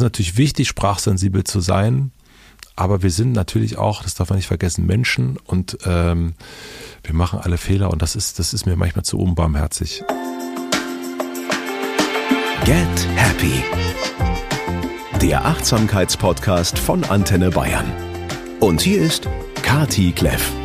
ist natürlich wichtig, sprachsensibel zu sein, aber wir sind natürlich auch, das darf man nicht vergessen, Menschen und ähm, wir machen alle Fehler und das ist, das ist mir manchmal zu unbarmherzig. Get Happy. Der Achtsamkeitspodcast von Antenne Bayern. Und hier ist Kati Kleff.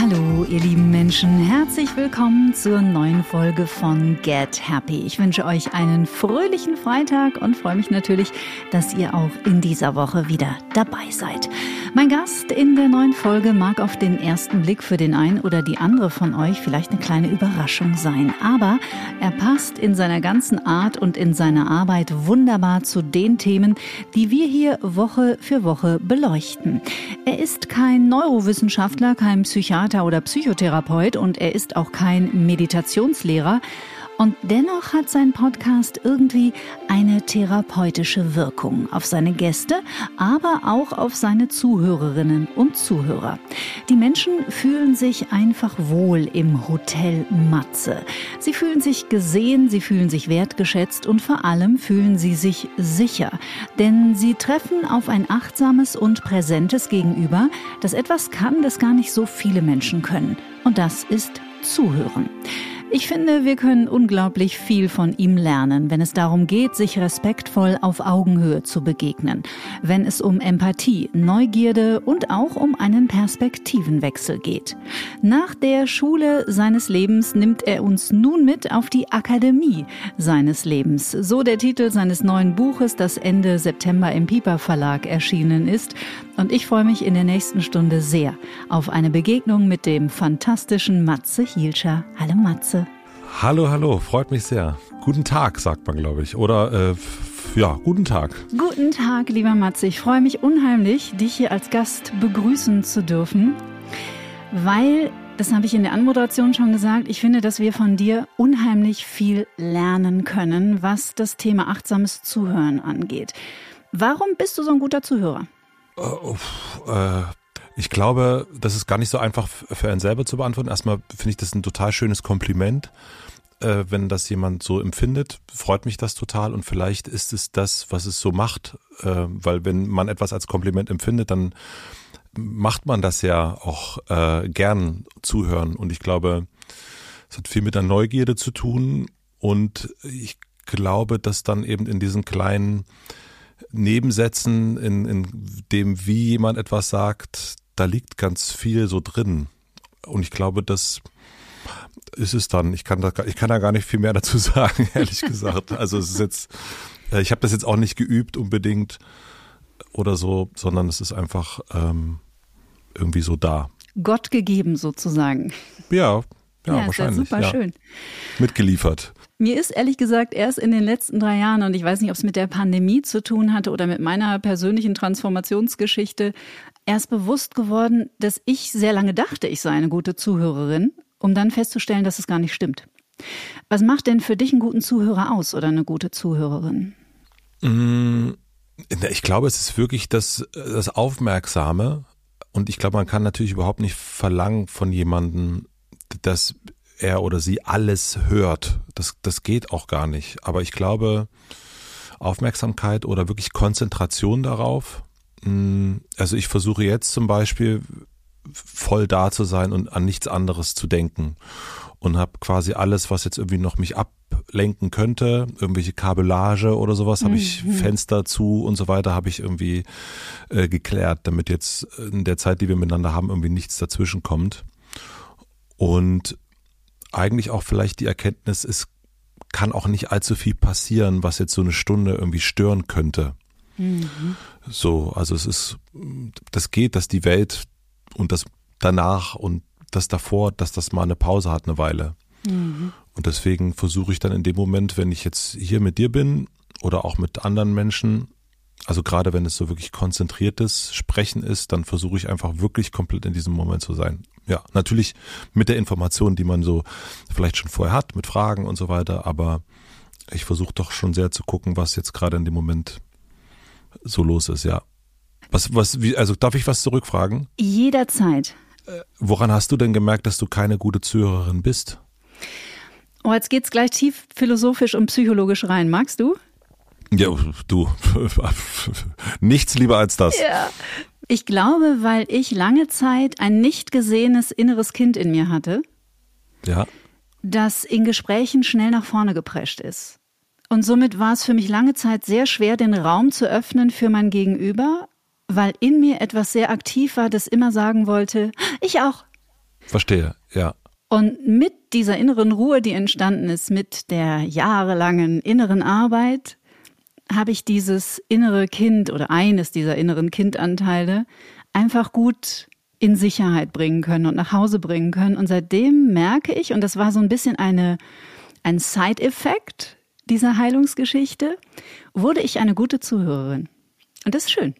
Hallo, ihr lieben Menschen, herzlich willkommen zur neuen Folge von Get Happy. Ich wünsche euch einen fröhlichen Freitag und freue mich natürlich, dass ihr auch in dieser Woche wieder dabei seid. Mein Gast in der neuen Folge mag auf den ersten Blick für den einen oder die andere von euch vielleicht eine kleine Überraschung sein, aber er passt in seiner ganzen Art und in seiner Arbeit wunderbar zu den Themen, die wir hier Woche für Woche beleuchten. Er ist kein Neurowissenschaftler, kein Psychiater oder Psychotherapeut und er ist auch kein Meditationslehrer, und dennoch hat sein Podcast irgendwie eine therapeutische Wirkung auf seine Gäste, aber auch auf seine Zuhörerinnen und Zuhörer. Die Menschen fühlen sich einfach wohl im Hotel Matze. Sie fühlen sich gesehen, sie fühlen sich wertgeschätzt und vor allem fühlen sie sich sicher. Denn sie treffen auf ein achtsames und präsentes Gegenüber, das etwas kann, das gar nicht so viele Menschen können. Und das ist Zuhören. Ich finde, wir können unglaublich viel von ihm lernen, wenn es darum geht, sich respektvoll auf Augenhöhe zu begegnen, wenn es um Empathie, Neugierde und auch um einen Perspektivenwechsel geht. Nach der Schule seines Lebens nimmt er uns nun mit auf die Akademie seines Lebens. So der Titel seines neuen Buches, das Ende September im Piper Verlag erschienen ist. Und ich freue mich in der nächsten Stunde sehr auf eine Begegnung mit dem fantastischen Matze Hielscher. Hallo Matze. Hallo, hallo, freut mich sehr. Guten Tag, sagt man, glaube ich. Oder äh, ja, guten Tag. Guten Tag, lieber Matze. Ich freue mich unheimlich, dich hier als Gast begrüßen zu dürfen, weil, das habe ich in der Anmoderation schon gesagt, ich finde, dass wir von dir unheimlich viel lernen können, was das Thema achtsames Zuhören angeht. Warum bist du so ein guter Zuhörer? Uh, uh, ich glaube, das ist gar nicht so einfach für einen selber zu beantworten. Erstmal finde ich das ein total schönes Kompliment. Äh, wenn das jemand so empfindet, freut mich das total und vielleicht ist es das, was es so macht, äh, weil wenn man etwas als Kompliment empfindet, dann macht man das ja auch äh, gern zuhören und ich glaube, es hat viel mit der Neugierde zu tun und ich glaube, dass dann eben in diesen kleinen Nebensätzen, in, in dem, wie jemand etwas sagt, da liegt ganz viel so drin. Und ich glaube, das ist es dann. Ich kann da, ich kann da gar nicht viel mehr dazu sagen, ehrlich gesagt. Also es ist jetzt, äh, ich habe das jetzt auch nicht geübt unbedingt oder so, sondern es ist einfach ähm, irgendwie so da. Gott gegeben sozusagen. Ja, ja, ja wahrscheinlich. Ist ja super ja. schön. Mitgeliefert. Mir ist ehrlich gesagt erst in den letzten drei Jahren, und ich weiß nicht, ob es mit der Pandemie zu tun hatte oder mit meiner persönlichen Transformationsgeschichte, erst bewusst geworden, dass ich sehr lange dachte, ich sei eine gute Zuhörerin, um dann festzustellen, dass es gar nicht stimmt. Was macht denn für dich einen guten Zuhörer aus oder eine gute Zuhörerin? Mm, ich glaube, es ist wirklich das, das Aufmerksame. Und ich glaube, man kann natürlich überhaupt nicht verlangen von jemandem, dass er oder sie alles hört. Das, das geht auch gar nicht. Aber ich glaube, Aufmerksamkeit oder wirklich Konzentration darauf. Mm, also ich versuche jetzt zum Beispiel voll da zu sein und an nichts anderes zu denken und habe quasi alles, was jetzt irgendwie noch mich ablenken könnte, irgendwelche Kabellage oder sowas, habe ich mhm. Fenster zu und so weiter, habe ich irgendwie äh, geklärt, damit jetzt in der Zeit, die wir miteinander haben, irgendwie nichts dazwischen kommt. Und eigentlich auch vielleicht die Erkenntnis, es kann auch nicht allzu viel passieren, was jetzt so eine Stunde irgendwie stören könnte. Mhm. So, also es ist, das geht, dass die Welt und das danach und das davor, dass das mal eine Pause hat, eine Weile. Mhm. Und deswegen versuche ich dann in dem Moment, wenn ich jetzt hier mit dir bin oder auch mit anderen Menschen, also gerade wenn es so wirklich konzentriertes Sprechen ist, dann versuche ich einfach wirklich komplett in diesem Moment zu sein. Ja, natürlich mit der Information, die man so vielleicht schon vorher hat, mit Fragen und so weiter, aber ich versuche doch schon sehr zu gucken, was jetzt gerade in dem Moment so los ist, ja. Was, was, wie, also darf ich was zurückfragen? Jederzeit. Äh, woran hast du denn gemerkt, dass du keine gute Zuhörerin bist? Oh, jetzt geht's gleich tief philosophisch und psychologisch rein. Magst du? Ja, du, nichts lieber als das. Ja. Ich glaube, weil ich lange Zeit ein nicht gesehenes inneres Kind in mir hatte, Ja. das in Gesprächen schnell nach vorne geprescht ist. Und somit war es für mich lange Zeit sehr schwer, den Raum zu öffnen für mein Gegenüber, weil in mir etwas sehr aktiv war, das immer sagen wollte, ich auch. Verstehe, ja. Und mit dieser inneren Ruhe, die entstanden ist, mit der jahrelangen inneren Arbeit, habe ich dieses innere Kind oder eines dieser inneren Kindanteile einfach gut in Sicherheit bringen können und nach Hause bringen können. Und seitdem merke ich, und das war so ein bisschen eine, ein Side-Effekt dieser Heilungsgeschichte, wurde ich eine gute Zuhörerin. Und das ist schön.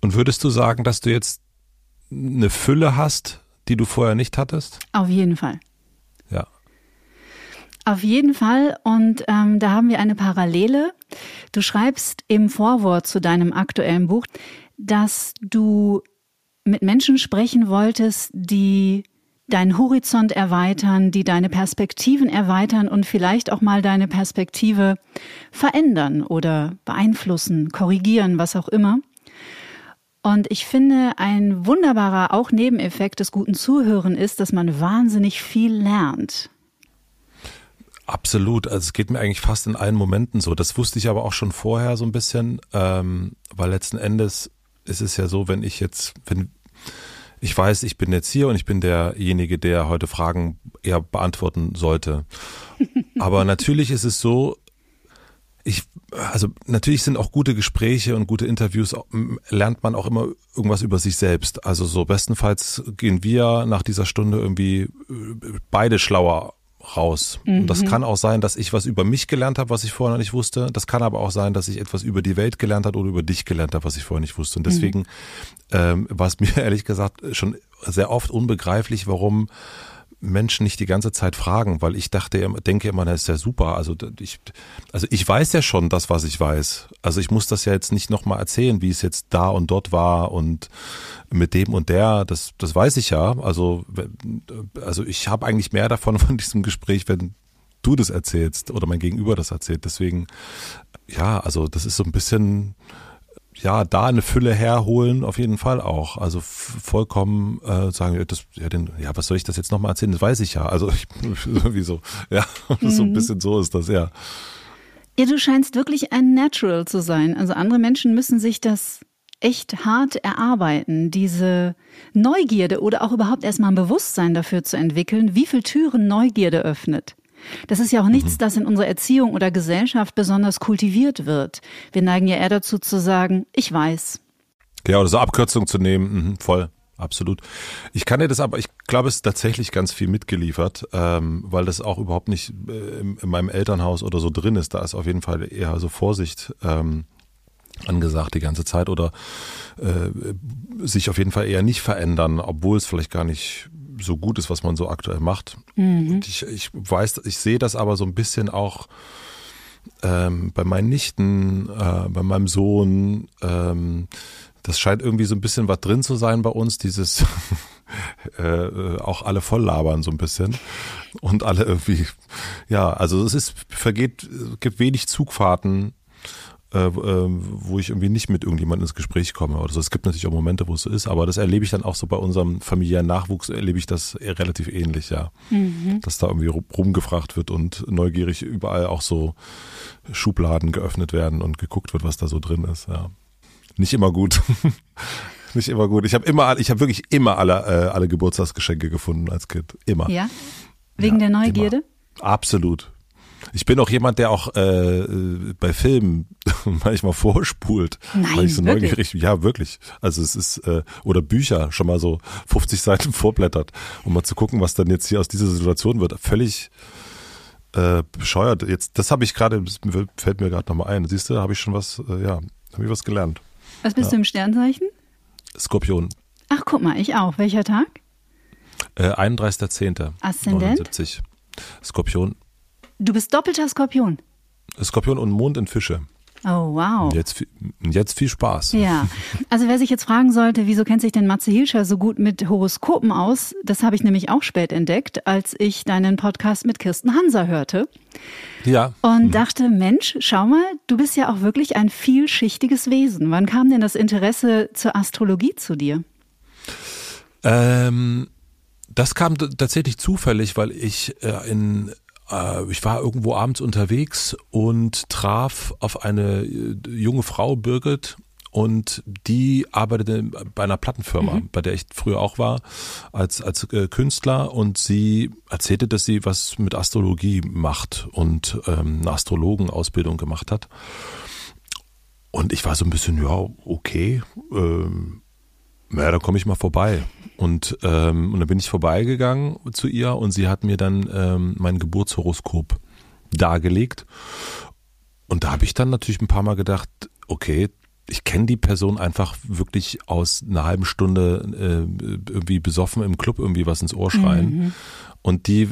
Und würdest du sagen, dass du jetzt eine Fülle hast, die du vorher nicht hattest? Auf jeden Fall. Auf jeden Fall. Und ähm, da haben wir eine Parallele. Du schreibst im Vorwort zu deinem aktuellen Buch, dass du mit Menschen sprechen wolltest, die deinen Horizont erweitern, die deine Perspektiven erweitern und vielleicht auch mal deine Perspektive verändern oder beeinflussen, korrigieren, was auch immer. Und ich finde, ein wunderbarer auch Nebeneffekt des guten Zuhören ist, dass man wahnsinnig viel lernt. Absolut. Also es geht mir eigentlich fast in allen Momenten so. Das wusste ich aber auch schon vorher so ein bisschen, ähm, weil letzten Endes ist es ja so, wenn ich jetzt, wenn ich weiß, ich bin jetzt hier und ich bin derjenige, der heute Fragen eher beantworten sollte. Aber natürlich ist es so, ich, also natürlich sind auch gute Gespräche und gute Interviews, lernt man auch immer irgendwas über sich selbst. Also so bestenfalls gehen wir nach dieser Stunde irgendwie beide schlauer raus. Mhm. Und das kann auch sein, dass ich was über mich gelernt habe, was ich vorher noch nicht wusste. Das kann aber auch sein, dass ich etwas über die Welt gelernt habe oder über dich gelernt habe, was ich vorher nicht wusste. Und deswegen mhm. ähm, war es mir ehrlich gesagt schon sehr oft unbegreiflich, warum Menschen nicht die ganze Zeit fragen, weil ich dachte, denke immer, das ist ja super. Also ich, also ich weiß ja schon das, was ich weiß. Also ich muss das ja jetzt nicht nochmal erzählen, wie es jetzt da und dort war und mit dem und der. Das, das weiß ich ja. Also, also ich habe eigentlich mehr davon von diesem Gespräch, wenn du das erzählst oder mein Gegenüber das erzählt. Deswegen, ja, also das ist so ein bisschen ja, da eine Fülle herholen, auf jeden Fall auch. Also vollkommen äh, sagen, das, ja, den, ja, was soll ich das jetzt nochmal erzählen? Das weiß ich ja. Also ich, sowieso, ja, mhm. so ein mhm. bisschen so ist das, ja. Ja, du scheinst wirklich ein Natural zu sein. Also andere Menschen müssen sich das echt hart erarbeiten, diese Neugierde oder auch überhaupt erstmal ein Bewusstsein dafür zu entwickeln, wie viel Türen Neugierde öffnet. Das ist ja auch nichts, mhm. das in unserer Erziehung oder Gesellschaft besonders kultiviert wird. Wir neigen ja eher dazu zu sagen, ich weiß. Ja, oder so Abkürzung zu nehmen, mhm, voll. Absolut. Ich kann dir das aber, ich glaube, es ist tatsächlich ganz viel mitgeliefert, ähm, weil das auch überhaupt nicht äh, in, in, meinem Elternhaus oder so drin ist. Da ist auf jeden Fall eher so Vorsicht ähm, angesagt die ganze Zeit oder äh, sich auf jeden Fall eher nicht verändern, obwohl es vielleicht gar nicht so gut ist, was man so aktuell macht. Mhm. ich, ich weiß, ich sehe das aber so ein bisschen auch ähm, bei meinen Nichten, äh, bei meinem Sohn. Ähm, das scheint irgendwie so ein bisschen was drin zu sein bei uns, dieses äh, auch alle voll labern so ein bisschen und alle irgendwie, ja, also es ist, vergeht, gibt wenig Zugfahrten äh, äh, wo ich irgendwie nicht mit irgendjemandem ins Gespräch komme oder so. Es gibt natürlich auch Momente, wo es so ist, aber das erlebe ich dann auch so bei unserem familiären Nachwuchs, erlebe ich das relativ ähnlich, ja. Mhm. Dass da irgendwie rumgefragt wird und neugierig überall auch so Schubladen geöffnet werden und geguckt wird, was da so drin ist, ja. Nicht immer gut. nicht immer gut. Ich habe immer, ich habe wirklich immer alle, äh, alle Geburtstagsgeschenke gefunden als Kind. Immer. Ja. Wegen ja, der Neugierde? Immer. Absolut. Ich bin auch jemand, der auch äh, bei Filmen manchmal vorspult, Nein, weil ich so wirklich? neugierig Ja, wirklich. Also es ist, äh, oder Bücher schon mal so 50 Seiten vorblättert, um mal zu gucken, was dann jetzt hier aus dieser Situation wird. Völlig äh, bescheuert. Jetzt, das habe ich gerade, fällt mir gerade nochmal ein. Siehst du, habe ich schon was, äh, ja, habe ich was gelernt. Was bist ja. du im Sternzeichen? Skorpion. Ach, guck mal, ich auch. Welcher Tag? Äh, 31.10. Aszendent? 79. Skorpion Du bist doppelter Skorpion. Skorpion und Mond in Fische. Oh, wow. Jetzt, jetzt viel Spaß. Ja, also wer sich jetzt fragen sollte, wieso kennt sich denn Matze Hilscher so gut mit Horoskopen aus, das habe ich nämlich auch spät entdeckt, als ich deinen Podcast mit Kirsten Hanser hörte. Ja. Und dachte, Mensch, schau mal, du bist ja auch wirklich ein vielschichtiges Wesen. Wann kam denn das Interesse zur Astrologie zu dir? Ähm, das kam tatsächlich zufällig, weil ich äh, in ich war irgendwo abends unterwegs und traf auf eine äh, junge Frau, Birgit, und die arbeitete bei einer Plattenfirma, mhm. bei der ich früher auch war, als, als äh, Künstler und sie erzählte, dass sie was mit Astrologie macht und ähm, eine Astrologenausbildung gemacht hat. Und ich war so ein bisschen, ja, okay, ähm, naja, da komme ich mal vorbei. Und, ähm, und dann bin ich vorbeigegangen zu ihr und sie hat mir dann ähm, mein Geburtshoroskop dargelegt. Und da habe ich dann natürlich ein paar Mal gedacht, okay, ich kenne die Person einfach wirklich aus einer halben Stunde äh, irgendwie besoffen im Club irgendwie was ins Ohr schreien. Mhm. Und die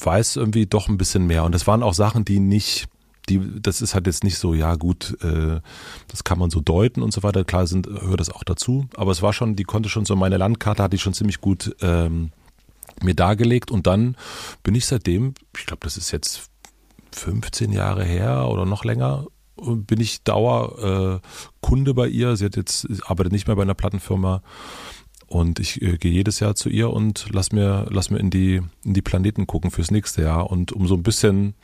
weiß irgendwie doch ein bisschen mehr. Und das waren auch Sachen, die nicht die, das ist halt jetzt nicht so, ja gut, äh, das kann man so deuten und so weiter. Klar sind, hört das auch dazu. Aber es war schon, die konnte schon so meine Landkarte, hatte ich schon ziemlich gut ähm, mir dargelegt. Und dann bin ich seitdem, ich glaube, das ist jetzt 15 Jahre her oder noch länger, bin ich Dauerkunde äh, bei ihr. Sie hat jetzt, arbeitet nicht mehr bei einer Plattenfirma. Und ich äh, gehe jedes Jahr zu ihr und lass mir, lass mir in die, in die Planeten gucken fürs nächste Jahr. Und um so ein bisschen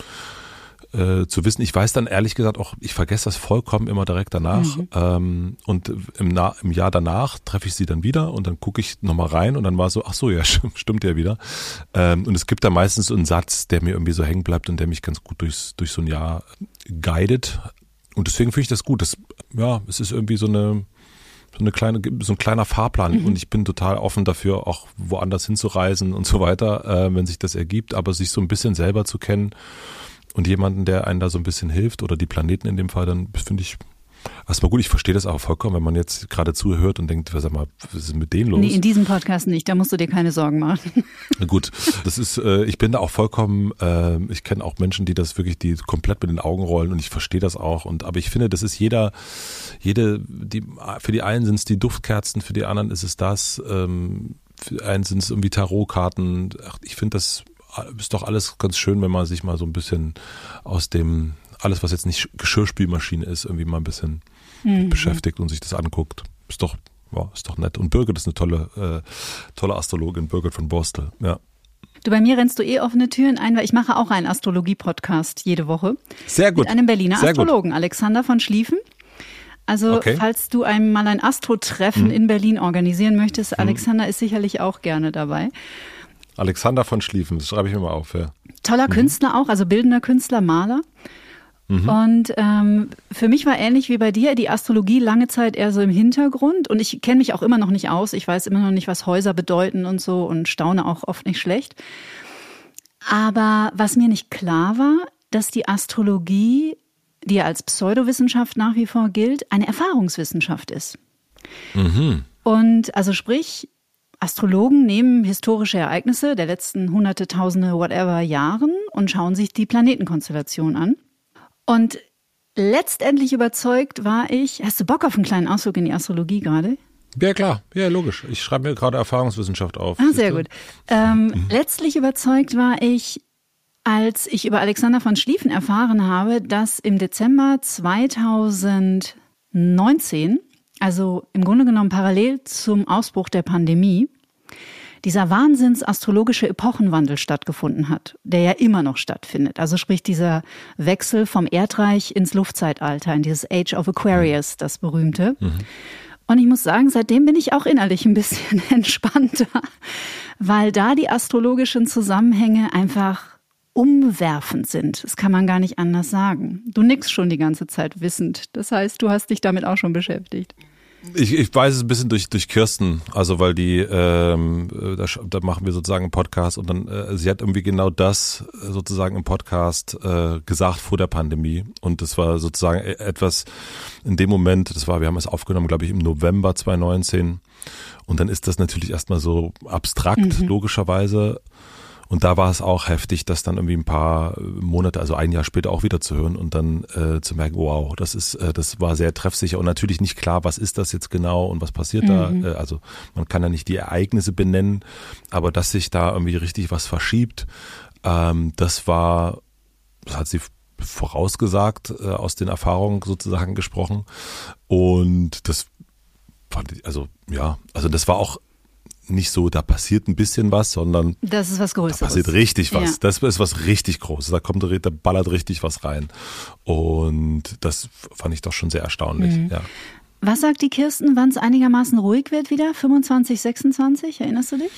äh, zu wissen. Ich weiß dann ehrlich gesagt auch, ich vergesse das vollkommen immer direkt danach. Mhm. Ähm, und im, Na im Jahr danach treffe ich sie dann wieder und dann gucke ich nochmal rein und dann war so, ach so, ja, stimmt ja wieder. Ähm, und es gibt da meistens so einen Satz, der mir irgendwie so hängen bleibt und der mich ganz gut durchs, durch so ein Jahr guidet. Und deswegen finde ich das gut. Das, ja, es ist irgendwie so eine, so eine kleine, so ein kleiner Fahrplan mhm. und ich bin total offen dafür, auch woanders hinzureisen und so weiter, äh, wenn sich das ergibt, aber sich so ein bisschen selber zu kennen und jemanden, der einen da so ein bisschen hilft oder die Planeten in dem Fall, dann finde ich erstmal gut. Ich verstehe das auch vollkommen, wenn man jetzt gerade zuhört und denkt, sag mal, was ist mit denen los? Nee, in diesem Podcast nicht, da musst du dir keine Sorgen machen. Gut, das ist, äh, ich bin da auch vollkommen, äh, ich kenne auch Menschen, die das wirklich, die komplett mit den Augen rollen und ich verstehe das auch. Und aber ich finde, das ist jeder, jede, die, für die einen sind es die Duftkerzen, für die anderen ist es das, ähm, für einen sind es irgendwie Tarotkarten. Ach, ich finde das ist doch alles ganz schön, wenn man sich mal so ein bisschen aus dem, alles was jetzt nicht Geschirrspülmaschine ist, irgendwie mal ein bisschen mhm. beschäftigt und sich das anguckt. Ist doch, ja, ist doch nett. Und Birgit ist eine tolle, äh, tolle Astrologin, Birgit von Borstel, ja. Du, bei mir rennst du eh offene Türen ein, weil ich mache auch einen Astrologie-Podcast jede Woche. Sehr gut. Mit einem Berliner Sehr Astrologen, gut. Alexander von Schlieffen. Also, okay. falls du einmal ein Astro-Treffen hm. in Berlin organisieren möchtest, hm. Alexander hm. ist sicherlich auch gerne dabei. Alexander von Schlieffen, das schreibe ich mir mal auf. Ja. Toller mhm. Künstler auch, also bildender Künstler, Maler. Mhm. Und ähm, für mich war ähnlich wie bei dir die Astrologie lange Zeit eher so im Hintergrund und ich kenne mich auch immer noch nicht aus. Ich weiß immer noch nicht, was Häuser bedeuten und so und staune auch oft nicht schlecht. Aber was mir nicht klar war, dass die Astrologie, die ja als Pseudowissenschaft nach wie vor gilt, eine Erfahrungswissenschaft ist. Mhm. Und also sprich, Astrologen nehmen historische Ereignisse der letzten hunderte, tausende, whatever Jahren und schauen sich die Planetenkonstellation an. Und letztendlich überzeugt war ich, hast du Bock auf einen kleinen Ausflug in die Astrologie gerade? Ja, klar. Ja, logisch. Ich schreibe mir gerade Erfahrungswissenschaft auf. Ah, sehr gut. Ähm, mhm. Letztlich überzeugt war ich, als ich über Alexander von Schlieffen erfahren habe, dass im Dezember 2019 also im Grunde genommen parallel zum Ausbruch der Pandemie, dieser wahnsinnsastrologische Epochenwandel stattgefunden hat, der ja immer noch stattfindet. Also sprich dieser Wechsel vom Erdreich ins Luftzeitalter, in dieses Age of Aquarius, das berühmte. Mhm. Und ich muss sagen, seitdem bin ich auch innerlich ein bisschen entspannter, weil da die astrologischen Zusammenhänge einfach umwerfend sind. Das kann man gar nicht anders sagen. Du nickst schon die ganze Zeit wissend. Das heißt, du hast dich damit auch schon beschäftigt. Ich, ich weiß es ein bisschen durch, durch Kirsten, also weil die, ähm, da, da machen wir sozusagen einen Podcast und dann, äh, sie hat irgendwie genau das sozusagen im Podcast äh, gesagt vor der Pandemie und das war sozusagen e, etwas in dem Moment, das war, wir haben es aufgenommen, glaube ich, im November 2019 und dann ist das natürlich erstmal so abstrakt, mhm. logischerweise Und da war es auch heftig, das dann irgendwie ein paar Monate, also ein Jahr später auch wieder zu hören und dann äh, zu merken, wow, das ist, äh, das war sehr treffsicher und natürlich nicht klar, was ist das jetzt genau und was passiert mhm. da. Äh, also man kann ja nicht die Ereignisse benennen, aber dass sich da irgendwie richtig was verschiebt, ähm, das war, das hat sie vorausgesagt, äh, aus den Erfahrungen sozusagen gesprochen. Und das fand ich, also ja, also das war auch nicht so, da passiert ein bisschen was, sondern das ist was Größeres. Da passiert richtig was. Ja. Das ist was richtig Großes. Da kommt, da ballert richtig was rein. Und das fand ich doch schon sehr erstaunlich. Mhm. Ja. Was sagt die Kirsten, wann es einigermaßen ruhig wird wieder? 25, 26? Erinnerst du dich?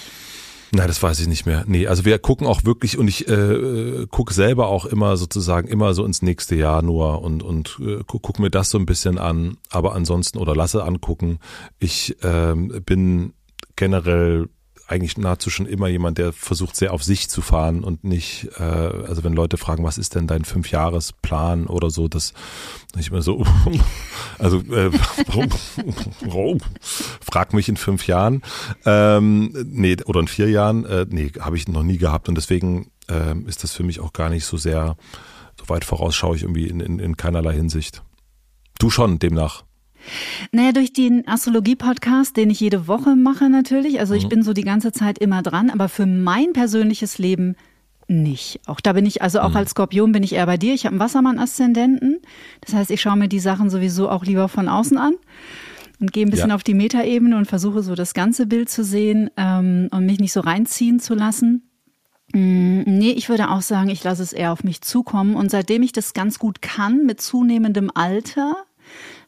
Nein, das weiß ich nicht mehr. Nee, also wir gucken auch wirklich und ich äh, gucke selber auch immer sozusagen immer so ins nächste Jahr nur und, und äh, guck, guck mir das so ein bisschen an, aber ansonsten oder lasse angucken. Ich ähm, bin generell eigentlich nahezu schon immer jemand, der versucht sehr auf sich zu fahren und nicht, äh, also wenn Leute fragen, was ist denn dein Fünfjahresplan oder so, das nicht mehr so, also äh, frag mich in fünf Jahren, ähm, nee, oder in vier Jahren, äh, nee, habe ich noch nie gehabt und deswegen äh, ist das für mich auch gar nicht so sehr, so weit vorausschaue ich irgendwie in, in, in keinerlei Hinsicht. Du schon, demnach. Naja, durch den Astrologie-Podcast, den ich jede Woche mache natürlich. Also ich mhm. bin so die ganze Zeit immer dran, aber für mein persönliches Leben nicht. Auch da bin ich, also auch mhm. als Skorpion bin ich eher bei dir. Ich habe einen Wassermann-Aszendenten. Das heißt, ich schaue mir die Sachen sowieso auch lieber von außen an und gehe ein bisschen ja. auf die Metaebene und versuche so das ganze Bild zu sehen ähm, und mich nicht so reinziehen zu lassen. Mm, nee, ich würde auch sagen, ich lasse es eher auf mich zukommen. Und seitdem ich das ganz gut kann, mit zunehmendem Alter,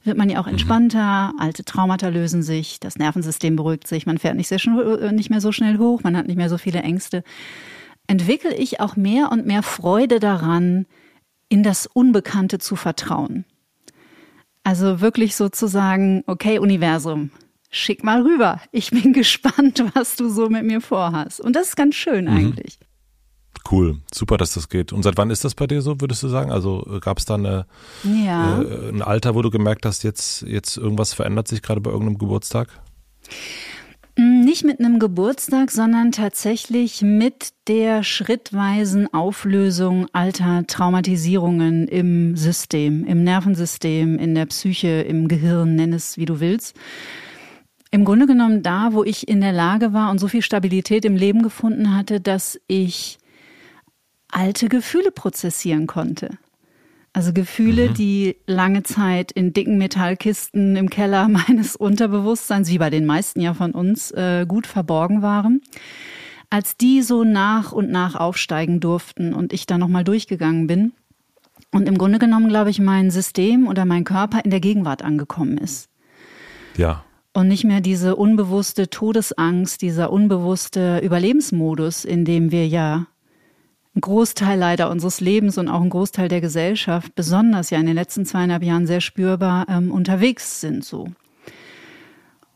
wird man ja auch mhm. entspannter, alte Traumata lösen sich, das Nervensystem beruhigt sich, man fährt nicht, sehr äh, nicht mehr so schnell hoch, man hat nicht mehr so viele Ängste. Entwickle ich auch mehr und mehr Freude daran, in das Unbekannte zu vertrauen. Also wirklich sozusagen, okay, Universum, schick mal rüber. Ich bin gespannt, was du so mit mir vorhast. Und das ist ganz schön mhm. eigentlich. Cool, super, dass das geht. Und seit wann ist das bei dir so, würdest du sagen? Also äh, gab es da eine, ja. äh, ein Alter, wo du gemerkt hast, jetzt, jetzt irgendwas verändert sich gerade bei irgendeinem Geburtstag? Mm, nicht mit einem Geburtstag, sondern tatsächlich mit der schrittweisen Auflösung alter Traumatisierungen im System, im Nervensystem, in der Psyche, im Gehirn, nenn es wie du willst. Im Grunde genommen da, wo ich in der Lage war und so viel Stabilität im Leben gefunden hatte, dass ich alte Gefühle prozessieren konnte. Also Gefühle, mhm. die lange Zeit in dicken Metallkisten im Keller meines Unterbewusstseins, wie bei den meisten ja von uns, äh, gut verborgen waren. Als die so nach und nach aufsteigen durften und ich da nochmal durchgegangen bin und im Grunde genommen, glaube ich, mein System oder mein Körper in der Gegenwart angekommen ist. Ja. Und nicht mehr diese unbewusste Todesangst, dieser unbewusste Überlebensmodus, in dem wir ja ein Großteil leider unseres Lebens und auch ein Großteil der Gesellschaft, besonders ja in den letzten zweieinhalb Jahren sehr spürbar ähm, unterwegs sind so.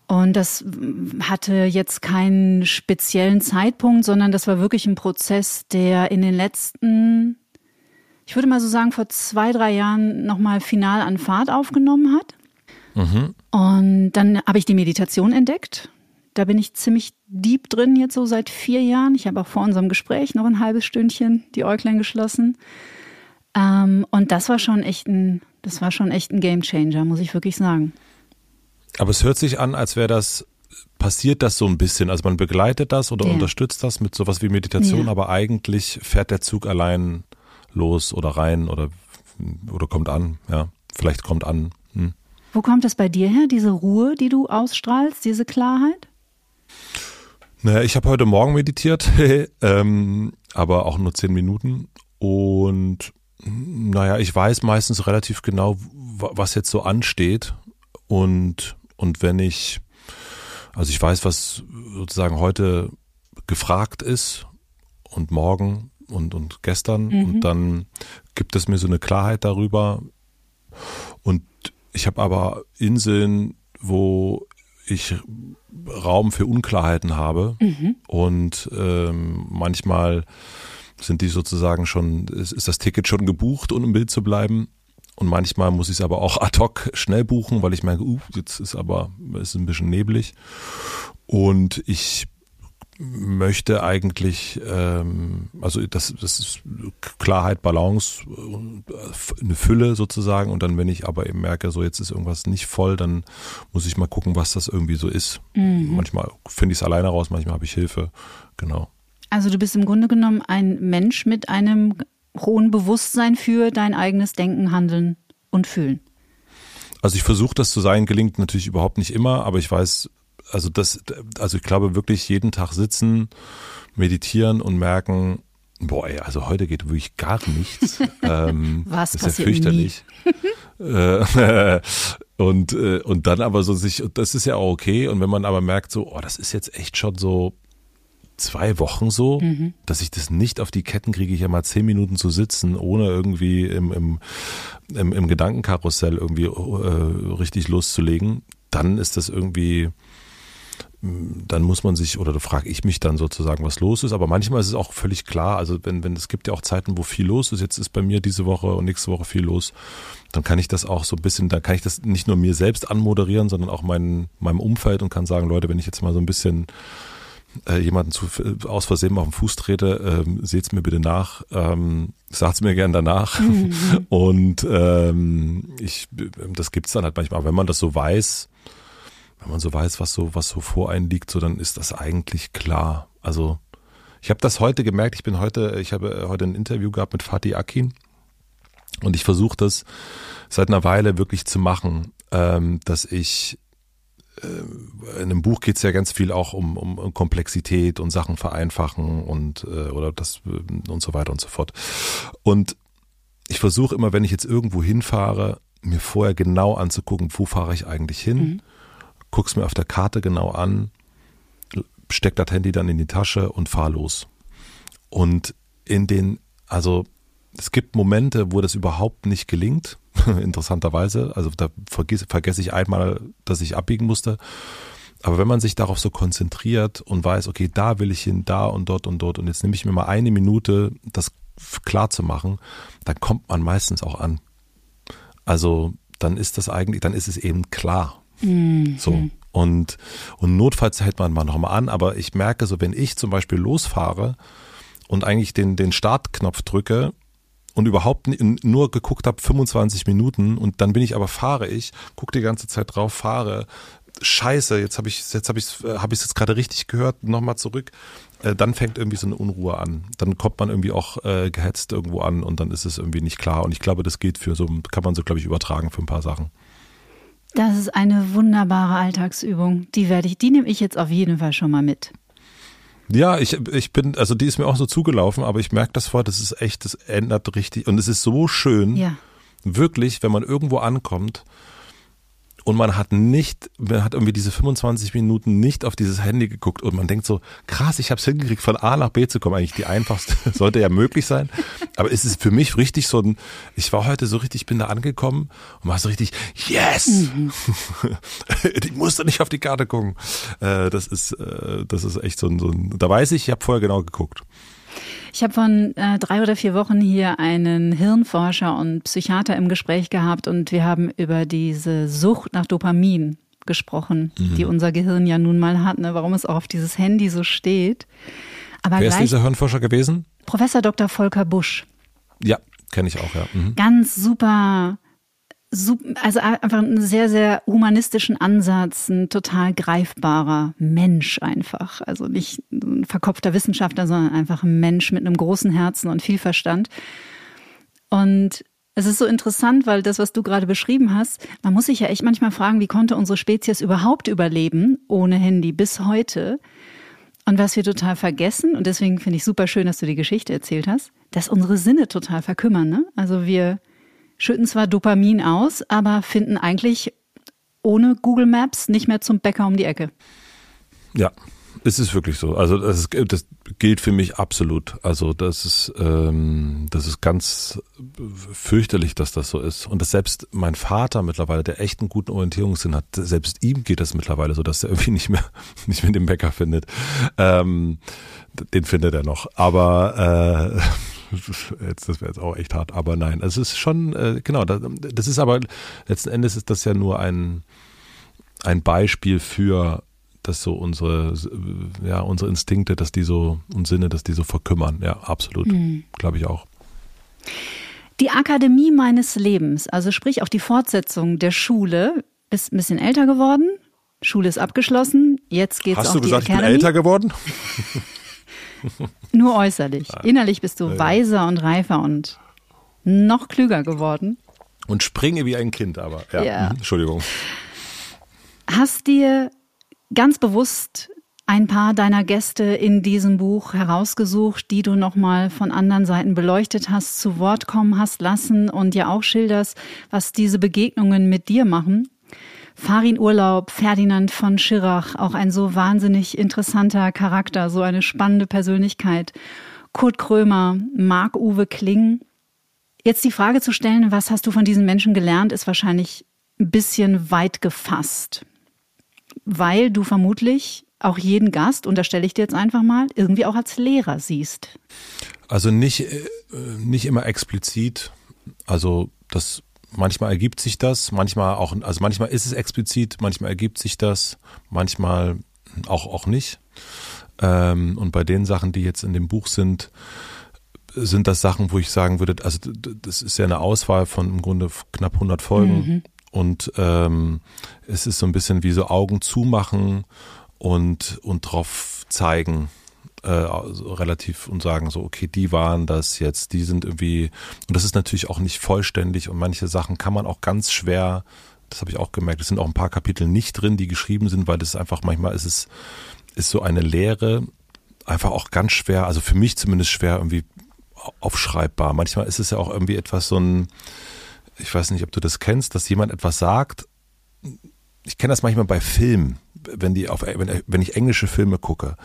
Und das hatte jetzt keinen speziellen Zeitpunkt, sondern das war wirklich ein Prozess, der in den letzten, ich würde mal so sagen, vor zwei, drei Jahren nochmal final an Fahrt aufgenommen hat. Mhm. Und dann habe ich die Meditation entdeckt da bin ich ziemlich deep drin jetzt so seit vier Jahren. Ich habe auch vor unserem Gespräch noch ein halbes Stündchen die Äuglein geschlossen. Ähm, und das war schon echt ein, das war schon echt ein Gamechanger, muss ich wirklich sagen. Aber es hört sich an, als wäre das, passiert das so ein bisschen. Also man begleitet das oder ja. unterstützt das mit sowas wie Meditation, ja. aber eigentlich fährt der Zug allein los oder rein oder, oder kommt an, ja. Vielleicht kommt an. Hm. Wo kommt das bei dir her, diese Ruhe, die du ausstrahlst, diese Klarheit? Naja, ich habe heute Morgen meditiert, ähm, aber auch nur zehn Minuten. Und naja, ich weiß meistens relativ genau, was jetzt so ansteht. Und, und wenn ich, also ich weiß, was sozusagen heute gefragt ist und morgen und, und gestern. Mhm. Und dann gibt es mir so eine Klarheit darüber. Und ich habe aber Inseln, wo ich Raum für Unklarheiten habe mhm. und ähm, manchmal sind die sozusagen schon, ist, ist das Ticket schon gebucht, um im Bild zu bleiben. Und manchmal muss ich es aber auch ad hoc schnell buchen, weil ich merke, uh, jetzt ist aber, es ist ein bisschen neblig. Und ich möchte eigentlich, ähm, also das, das ist Klarheit, Balance, eine Fülle sozusagen. Und dann, wenn ich aber eben merke, so jetzt ist irgendwas nicht voll, dann muss ich mal gucken, was das irgendwie so ist. Mhm. Manchmal finde ich es alleine raus, manchmal habe ich Hilfe. Genau. Also du bist im Grunde genommen ein Mensch mit einem hohen Bewusstsein für dein eigenes Denken, Handeln und Fühlen. Also ich versuche das zu sein, gelingt natürlich überhaupt nicht immer, aber ich weiß, also das, also ich glaube wirklich jeden Tag sitzen, meditieren und merken, boah, ey, also heute geht wirklich gar nichts. ähm, Was ist ja fürchterlich. Äh, und, äh, und dann aber so sich, das ist ja auch okay. Und wenn man aber merkt, so, oh, das ist jetzt echt schon so zwei Wochen so, mhm. dass ich das nicht auf die Ketten kriege, ich ja mal zehn Minuten zu sitzen, ohne irgendwie im, im, im, im Gedankenkarussell irgendwie äh, richtig loszulegen, dann ist das irgendwie, dann muss man sich, oder da frage ich mich dann sozusagen, was los ist. Aber manchmal ist es auch völlig klar, also wenn, wenn es gibt ja auch Zeiten, wo viel los ist, jetzt ist bei mir diese Woche und nächste Woche viel los, dann kann ich das auch so ein bisschen, dann kann ich das nicht nur mir selbst anmoderieren, sondern auch mein, meinem Umfeld und kann sagen, Leute, wenn ich jetzt mal so ein bisschen äh, jemanden zu, aus Versehen auf den Fuß trete, ähm, seht's mir bitte nach, ähm, sagt's mir gern danach. Mhm. Und ähm, ich, das gibt's dann halt manchmal. Aber wenn man das so weiß, wenn man so weiß, was so, was so vor einen liegt, so dann ist das eigentlich klar. Also ich habe das heute gemerkt, ich bin heute, ich habe heute ein Interview gehabt mit Fatih Akin und ich versuche das seit einer Weile wirklich zu machen, ähm, dass ich äh, in einem Buch geht es ja ganz viel auch um, um Komplexität und Sachen vereinfachen und äh, oder das äh, und so weiter und so fort. Und ich versuche immer, wenn ich jetzt irgendwo hinfahre, mir vorher genau anzugucken, wo fahre ich eigentlich hin. Mhm guck's mir auf der Karte genau an, steck das Handy dann in die Tasche und fahr los. Und in den, also es gibt Momente, wo das überhaupt nicht gelingt, interessanterweise. Also da vergesse, vergesse ich einmal, dass ich abbiegen musste. Aber wenn man sich darauf so konzentriert und weiß, okay, da will ich hin, da und dort und dort und jetzt nehme ich mir mal eine Minute, das klar zu machen, dann kommt man meistens auch an. Also dann ist das eigentlich, dann ist es eben klar. Mhm. So. Und, und notfalls hält man mal nochmal an, aber ich merke so, wenn ich zum Beispiel losfahre und eigentlich den, den Startknopf drücke und überhaupt nur geguckt habe, 25 Minuten und dann bin ich aber fahre ich, gucke die ganze Zeit drauf, fahre, Scheiße, jetzt habe ich jetzt habe ich habe ich jetzt gerade richtig gehört, nochmal zurück. Äh, dann fängt irgendwie so eine Unruhe an. Dann kommt man irgendwie auch äh, gehetzt irgendwo an und dann ist es irgendwie nicht klar. Und ich glaube, das geht für so, kann man so, glaube ich, übertragen für ein paar Sachen. Das ist eine wunderbare Alltagsübung. Die werde ich, die nehme ich jetzt auf jeden Fall schon mal mit. Ja, ich, ich bin, also die ist mir auch so zugelaufen, aber ich merke das vor, das ist echt, das ändert richtig und es ist so schön. Ja. Wirklich, wenn man irgendwo ankommt und man hat nicht, man hat irgendwie diese 25 Minuten nicht auf dieses Handy geguckt und man denkt so, krass, ich habe es hingekriegt, von A nach B zu kommen. Eigentlich die einfachste, sollte ja möglich sein. Aber es ist für mich richtig so ein, ich war heute so richtig, ich bin da angekommen und war so richtig, yes! Mhm. ich musste nicht auf die Karte gucken. Äh, das ist, äh, das ist echt so ein, so ein da weiß ich, ich habe vorher genau geguckt. Ich habe von äh, drei oder vier Wochen hier einen Hirnforscher und Psychiater im Gespräch gehabt und wir haben über diese Sucht nach Dopamin gesprochen, mhm. die unser Gehirn ja nun mal hat, ne? warum es auch auf dieses Handy so steht. Aber Wer ist dieser Hirnforscher gewesen? Professor Dr. Volker Busch. Ja, kenne ich auch, ja. Mhm. Ganz super also einfach einen sehr, sehr humanistischen Ansatz, ein total greifbarer Mensch einfach. Also nicht ein verkopfter Wissenschaftler, sondern einfach ein Mensch mit einem großen Herzen und viel Verstand. Und es ist so interessant, weil das, was du gerade beschrieben hast, man muss sich ja echt manchmal fragen, wie konnte unsere Spezies überhaupt überleben ohne Handy bis heute? Und was wir total vergessen, und deswegen finde ich super schön, dass du die Geschichte erzählt hast, dass unsere Sinne total verkümmern. Ne? Also wir schütten zwar Dopamin aus, aber finden eigentlich ohne Google Maps nicht mehr zum Bäcker um die Ecke. Ja, es ist wirklich so. Also das, das gilt für mich absolut. Also das ist, ähm, das ist ganz fürchterlich, dass das so ist. Und dass selbst mein Vater mittlerweile, der echt einen guten Orientierungssinn hat, selbst ihm geht das mittlerweile so, dass er irgendwie nicht mehr, nicht mehr den Bäcker findet. Ähm, den findet er noch. Aber äh, das wäre jetzt auch echt hart, aber nein, es ist schon, äh, genau, das, das ist aber, letzten Endes ist das ja nur ein, ein Beispiel für dass so unsere, ja, unsere Instinkte, dass die so und Sinne, dass die so verkümmern. Ja, absolut. Mhm. Glaube ich auch. Die Akademie meines Lebens, also sprich auch die Fortsetzung der Schule, ist ein bisschen älter geworden. Schule ist abgeschlossen. Jetzt geht's Hast auf du gesagt, Academy. ich bin älter geworden? Nur äußerlich. Innerlich bist du weiser und reifer und noch klüger geworden. Und springe wie ein Kind, aber ja. Ja. Mhm. Entschuldigung. Hast dir ganz bewusst ein paar deiner Gäste in diesem Buch herausgesucht, die du nochmal von anderen Seiten beleuchtet hast, zu Wort kommen hast lassen und ja auch schilderst, was diese Begegnungen mit dir machen. Farin Urlaub, Ferdinand von Schirach, auch ein so wahnsinnig interessanter Charakter, so eine spannende Persönlichkeit. Kurt Krömer, Marc-Uwe Kling. Jetzt die Frage zu stellen, was hast du von diesen Menschen gelernt, ist wahrscheinlich ein bisschen weit gefasst. Weil du vermutlich auch jeden Gast, unterstelle ich dir jetzt einfach mal, irgendwie auch als Lehrer siehst. Also nicht, äh, nicht immer explizit. Also das manchmal ergibt sich das, manchmal auch, also manchmal ist es explizit, manchmal ergibt sich das, manchmal auch auch nicht. Ähm, und bei den Sachen, die jetzt in dem Buch sind, sind das Sachen, wo ich sagen würde, also das ist ja eine Auswahl von im Grunde knapp 100 Folgen Mhm. und ähm, es ist so ein bisschen wie so Augen zumachen und und drauf zeigen äh, relativ und sagen so okay die waren das jetzt die sind irgendwie und das ist natürlich auch nicht vollständig und manche Sachen kann man auch ganz schwer das habe ich auch gemerkt es sind auch ein paar Kapitel nicht drin die geschrieben sind weil das einfach manchmal ist es ist so eine Lehre einfach auch ganz schwer also für mich zumindest schwer irgendwie aufschreibbar. Manchmal ist es ja auch irgendwie etwas so ein ich weiß nicht ob du das kennst dass jemand etwas sagt ich kenne das manchmal bei Filmen, wenn die auf, wenn, wenn ich englische Filme gucke.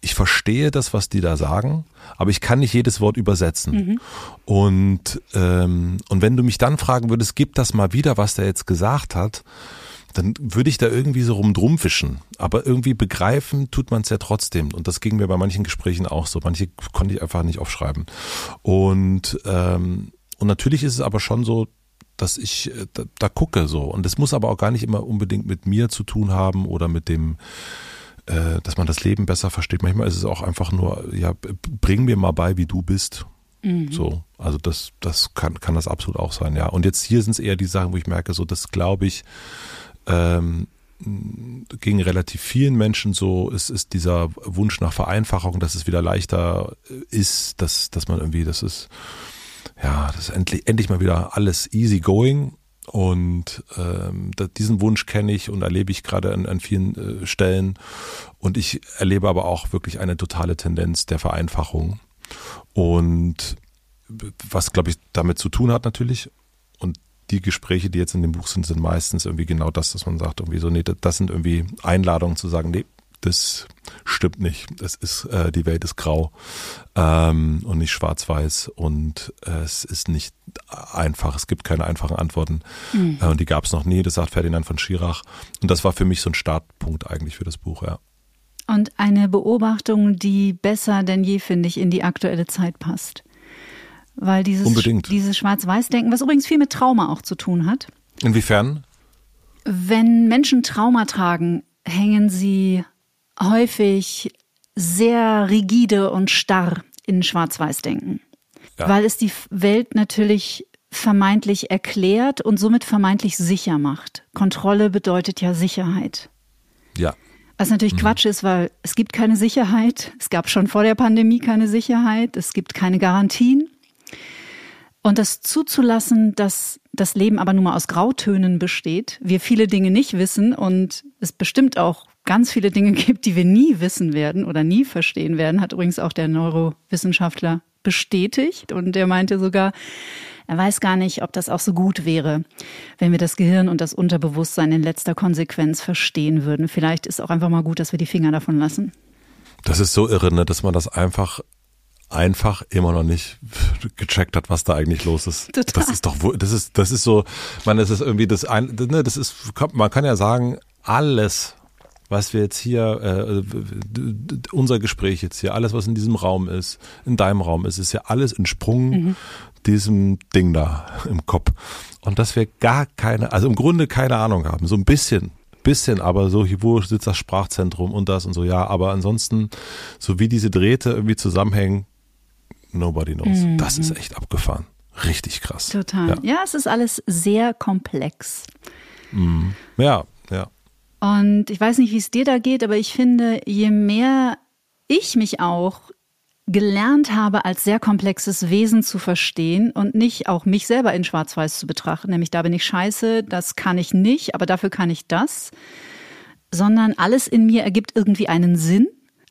Ich verstehe das, was die da sagen, aber ich kann nicht jedes Wort übersetzen. Mhm. Und ähm, und wenn du mich dann fragen würdest, gib das mal wieder, was der jetzt gesagt hat, dann würde ich da irgendwie so rumdrum fischen. Aber irgendwie begreifen tut man es ja trotzdem. Und das ging mir bei manchen Gesprächen auch so. Manche konnte ich einfach nicht aufschreiben. Und ähm, und natürlich ist es aber schon so, dass ich äh, da, da gucke so. Und das muss aber auch gar nicht immer unbedingt mit mir zu tun haben oder mit dem, äh, dass man das Leben besser versteht. Manchmal ist es auch einfach nur, ja, bring mir mal bei, wie du bist. So, also das, das kann, kann das absolut auch sein, ja. Und jetzt hier sind es eher die Sachen, wo ich merke, so, das glaube ich, ähm, gegen relativ vielen Menschen so ist, ist dieser Wunsch nach Vereinfachung, dass es wieder leichter ist, dass, dass man irgendwie, das ist, ja, das ist endlich, endlich mal wieder alles easy going. Und ähm, diesen Wunsch kenne ich und erlebe ich gerade an, an vielen äh, Stellen. Und ich erlebe aber auch wirklich eine totale Tendenz der Vereinfachung. Und was, glaube ich, damit zu tun hat natürlich. Und die Gespräche, die jetzt in dem Buch sind, sind meistens irgendwie genau das, dass man sagt, irgendwie so, nee, das sind irgendwie Einladungen zu sagen, nee, das stimmt nicht. Das ist, äh, die Welt ist grau ähm, und nicht schwarz-weiß und äh, es ist nicht einfach. Es gibt keine einfachen Antworten. Mhm. Äh, und die gab es noch nie, das sagt Ferdinand von Schirach. Und das war für mich so ein Startpunkt eigentlich für das Buch, ja. Und eine Beobachtung, die besser denn je, finde ich, in die aktuelle Zeit passt. Weil dieses, Unbedingt. dieses Schwarz-Weiß-Denken, was übrigens viel mit Trauma auch zu tun hat. Inwiefern? Wenn Menschen Trauma tragen, hängen sie häufig sehr rigide und starr in Schwarz-Weiß-Denken. Ja. Weil es die Welt natürlich vermeintlich erklärt und somit vermeintlich sicher macht. Kontrolle bedeutet ja Sicherheit. Ja. Was natürlich Quatsch ist, weil es gibt keine Sicherheit. Es gab schon vor der Pandemie keine Sicherheit. Es gibt keine Garantien. Und das zuzulassen, dass das Leben aber nun mal aus Grautönen besteht, wir viele Dinge nicht wissen und es bestimmt auch ganz viele Dinge gibt, die wir nie wissen werden oder nie verstehen werden, hat übrigens auch der Neurowissenschaftler bestätigt. Und der meinte sogar, er weiß gar nicht, ob das auch so gut wäre, wenn wir das Gehirn und das Unterbewusstsein in letzter Konsequenz verstehen würden. Vielleicht ist auch einfach mal gut, dass wir die Finger davon lassen. Das ist so irre, ne, dass man das einfach einfach immer noch nicht gecheckt hat, was da eigentlich los ist. Total. Das ist doch, das ist, das ist so, man, das ist irgendwie das ein, ne, das ist, man kann ja sagen, alles, was wir jetzt hier, äh, d- unser Gespräch jetzt hier, alles, was in diesem Raum ist, in deinem Raum ist, ist ja alles entsprungen diesem Ding da im Kopf. Und dass wir gar keine, also im Grunde keine Ahnung haben, so ein bisschen, bisschen, aber so, wo sitzt das Sprachzentrum und das und so, ja, aber ansonsten, so wie diese Drähte irgendwie zusammenhängen, nobody knows. Mhm. Das ist echt abgefahren. Richtig krass. Total. Ja, ja es ist alles sehr komplex. Mhm. Ja, ja. Und ich weiß nicht, wie es dir da geht, aber ich finde, je mehr ich mich auch gelernt habe, als sehr komplexes Wesen zu verstehen und nicht auch mich selber in Schwarz-Weiß zu betrachten, nämlich da bin ich scheiße, das kann ich nicht, aber dafür kann ich das, sondern alles in mir ergibt irgendwie einen Sinn.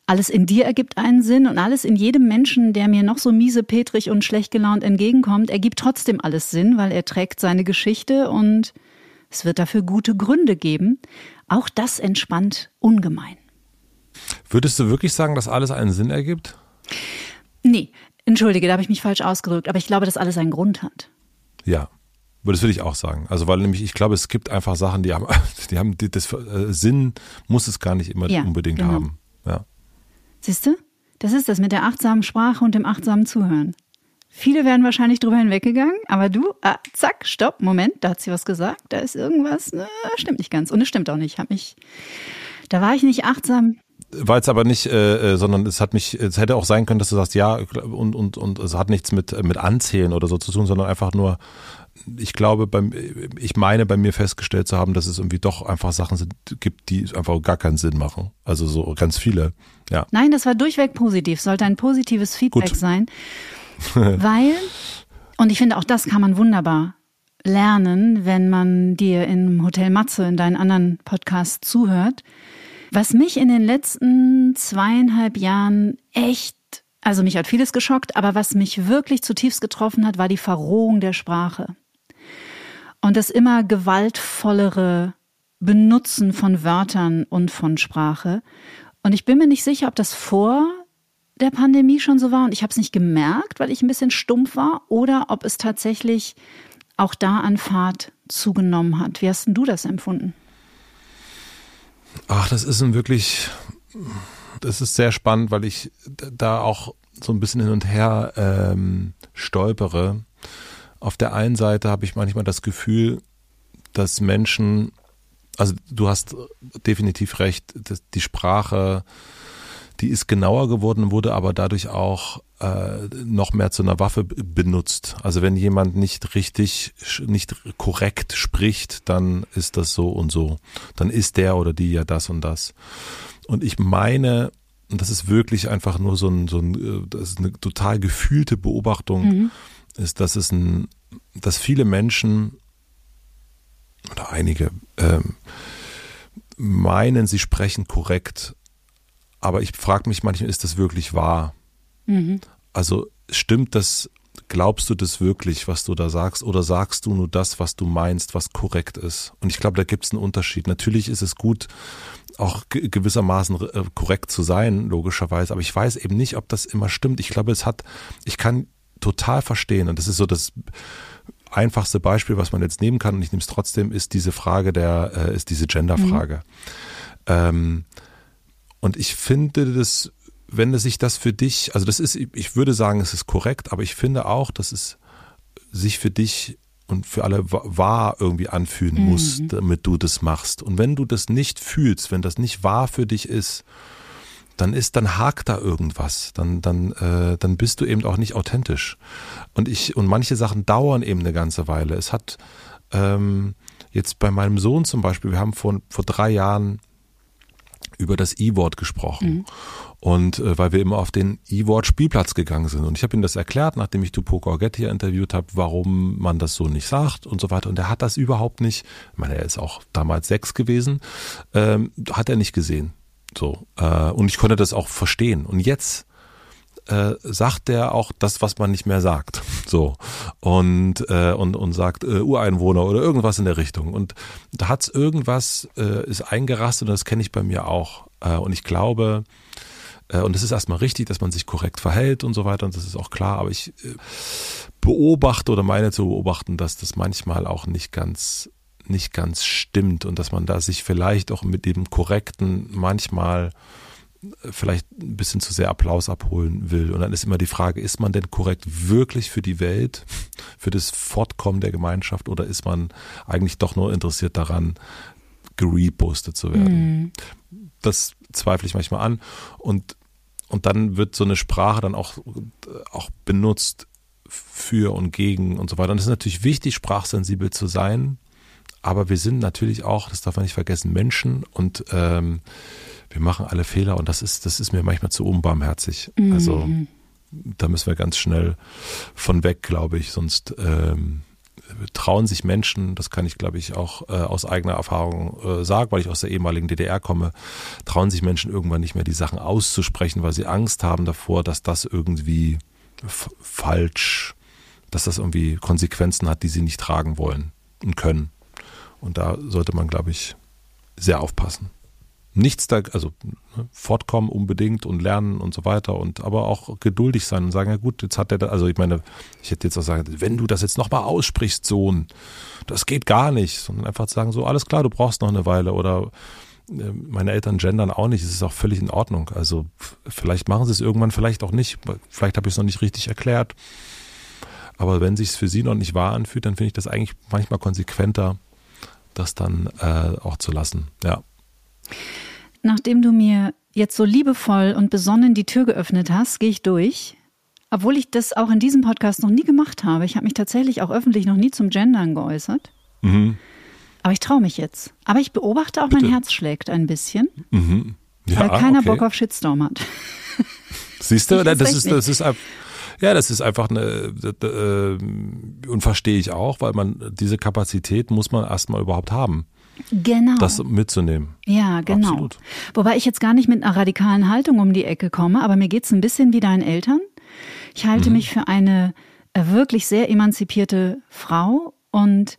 Alles in dir ergibt einen Sinn und alles in jedem Menschen, der mir noch so miese, petrig und schlecht gelaunt entgegenkommt, ergibt trotzdem alles Sinn, weil er trägt seine Geschichte und es wird dafür gute Gründe geben. Auch das entspannt ungemein. Würdest du wirklich sagen, dass alles einen Sinn ergibt? Nee, entschuldige, da habe ich mich falsch ausgedrückt, aber ich glaube, dass alles einen Grund hat. Ja. Das würde ich auch sagen. Also, weil nämlich, ich glaube, es gibt einfach Sachen, die haben, die haben, das äh, Sinn muss es gar nicht immer ja, unbedingt genau. haben. Ja. Siehst du? Das ist das mit der achtsamen Sprache und dem achtsamen Zuhören. Viele werden wahrscheinlich drüber hinweggegangen, aber du, ah, zack, stopp, Moment, da hat sie was gesagt, da ist irgendwas, ne, stimmt nicht ganz. Und es stimmt auch nicht. Hab mich, da war ich nicht achtsam war jetzt aber nicht, äh, äh, sondern es hat mich, es hätte auch sein können, dass du sagst, ja, und, und, und es hat nichts mit, mit Anzählen oder so zu tun, sondern einfach nur, ich glaube, beim, ich meine bei mir festgestellt zu haben, dass es irgendwie doch einfach Sachen sind, gibt, die einfach gar keinen Sinn machen. Also so ganz viele, ja. Nein, das war durchweg positiv, sollte ein positives Feedback Gut. sein. Weil, und ich finde auch das kann man wunderbar lernen, wenn man dir im Hotel Matze in deinen anderen Podcasts zuhört was mich in den letzten zweieinhalb Jahren echt, also mich hat vieles geschockt, aber was mich wirklich zutiefst getroffen hat, war die Verrohung der Sprache. Und das immer gewaltvollere Benutzen von Wörtern und von Sprache. Und ich bin mir nicht sicher, ob das vor der Pandemie schon so war und ich habe es nicht gemerkt, weil ich ein bisschen stumpf war, oder ob es tatsächlich auch da an Fahrt zugenommen hat. Wie hast denn du das empfunden? Ach, das ist ein wirklich, das ist sehr spannend, weil ich da auch so ein bisschen hin und her ähm, stolpere. Auf der einen Seite habe ich manchmal das Gefühl, dass Menschen, also du hast definitiv recht, dass die Sprache die ist genauer geworden, wurde aber dadurch auch äh, noch mehr zu einer Waffe benutzt. Also wenn jemand nicht richtig, nicht korrekt spricht, dann ist das so und so. Dann ist der oder die ja das und das. Und ich meine, und das ist wirklich einfach nur so ein, so ein äh, das ist eine total gefühlte Beobachtung, mhm. ist, dass es ein, dass viele Menschen oder einige ähm, meinen, sie sprechen korrekt aber ich frage mich manchmal, ist das wirklich wahr? Mhm. Also stimmt das, glaubst du das wirklich, was du da sagst? Oder sagst du nur das, was du meinst, was korrekt ist? Und ich glaube, da gibt es einen Unterschied. Natürlich ist es gut, auch gewissermaßen äh, korrekt zu sein, logischerweise. Aber ich weiß eben nicht, ob das immer stimmt. Ich glaube, es hat, ich kann total verstehen, und das ist so das einfachste Beispiel, was man jetzt nehmen kann, und ich nehme es trotzdem, ist diese Frage der, äh, ist diese Genderfrage. Mhm. Ähm, und ich finde das, wenn es sich das für dich, also das ist, ich würde sagen, es ist korrekt, aber ich finde auch, dass es sich für dich und für alle wahr irgendwie anfühlen mhm. muss, damit du das machst. Und wenn du das nicht fühlst, wenn das nicht wahr für dich ist, dann ist, dann hakt da irgendwas. Dann, dann, äh, dann bist du eben auch nicht authentisch. Und ich, und manche Sachen dauern eben eine ganze Weile. Es hat ähm, jetzt bei meinem Sohn zum Beispiel, wir haben vor, vor drei Jahren über das E-Wort gesprochen. Mhm. Und äh, weil wir immer auf den E-Wort-Spielplatz gegangen sind. Und ich habe ihm das erklärt, nachdem ich Tupo Gorget hier interviewt habe, warum man das so nicht sagt und so weiter. Und er hat das überhaupt nicht, ich meine, er ist auch damals sechs gewesen, ähm, hat er nicht gesehen. So. Äh, und ich konnte das auch verstehen. Und jetzt äh, sagt der auch das, was man nicht mehr sagt. So. Und, äh, und, und sagt äh, Ureinwohner oder irgendwas in der Richtung. Und da hat's irgendwas, äh, ist eingerastet und das kenne ich bei mir auch. Äh, und ich glaube, äh, und es ist erstmal richtig, dass man sich korrekt verhält und so weiter, und das ist auch klar, aber ich äh, beobachte oder meine zu beobachten, dass das manchmal auch nicht ganz nicht ganz stimmt und dass man da sich vielleicht auch mit dem Korrekten manchmal vielleicht ein bisschen zu sehr Applaus abholen will. Und dann ist immer die Frage, ist man denn korrekt wirklich für die Welt, für das Fortkommen der Gemeinschaft oder ist man eigentlich doch nur interessiert daran, gerepostet zu werden. Mhm. Das zweifle ich manchmal an und und dann wird so eine Sprache dann auch, auch benutzt für und gegen und so weiter. Und es ist natürlich wichtig, sprachsensibel zu sein, aber wir sind natürlich auch, das darf man nicht vergessen, Menschen und ähm, wir machen alle Fehler und das ist, das ist mir manchmal zu unbarmherzig. Mhm. Also da müssen wir ganz schnell von weg, glaube ich, sonst ähm, trauen sich Menschen, das kann ich glaube ich auch äh, aus eigener Erfahrung äh, sagen, weil ich aus der ehemaligen DDR komme, trauen sich Menschen irgendwann nicht mehr die Sachen auszusprechen, weil sie Angst haben davor, dass das irgendwie falsch, dass das irgendwie Konsequenzen hat, die sie nicht tragen wollen und können. Und da sollte man, glaube ich, sehr aufpassen. Nichts da, also ne, fortkommen unbedingt und lernen und so weiter und aber auch geduldig sein und sagen, ja gut, jetzt hat der, also ich meine, ich hätte jetzt auch sagen, wenn du das jetzt nochmal aussprichst, Sohn, das geht gar nicht, sondern einfach sagen, so, alles klar, du brauchst noch eine Weile oder äh, meine Eltern gendern auch nicht, es ist auch völlig in Ordnung. Also vielleicht machen sie es irgendwann, vielleicht auch nicht, vielleicht habe ich es noch nicht richtig erklärt. Aber wenn sich es für sie noch nicht wahr anfühlt, dann finde ich das eigentlich manchmal konsequenter, das dann äh, auch zu lassen. Ja. Nachdem du mir jetzt so liebevoll und besonnen die Tür geöffnet hast, gehe ich durch. Obwohl ich das auch in diesem Podcast noch nie gemacht habe. Ich habe mich tatsächlich auch öffentlich noch nie zum Gendern geäußert. Mhm. Aber ich traue mich jetzt. Aber ich beobachte auch, Bitte. mein Herz schlägt ein bisschen. Mhm. Ja, weil keiner okay. Bock auf Shitstorm hat. Siehst du, das ist, das ist, ja, das ist einfach eine, äh, und verstehe ich auch, weil man diese Kapazität muss man erstmal überhaupt haben. Genau. Das mitzunehmen. Ja, genau. Absolut. Wobei ich jetzt gar nicht mit einer radikalen Haltung um die Ecke komme, aber mir geht es ein bisschen wie deinen Eltern. Ich halte mhm. mich für eine äh, wirklich sehr emanzipierte Frau und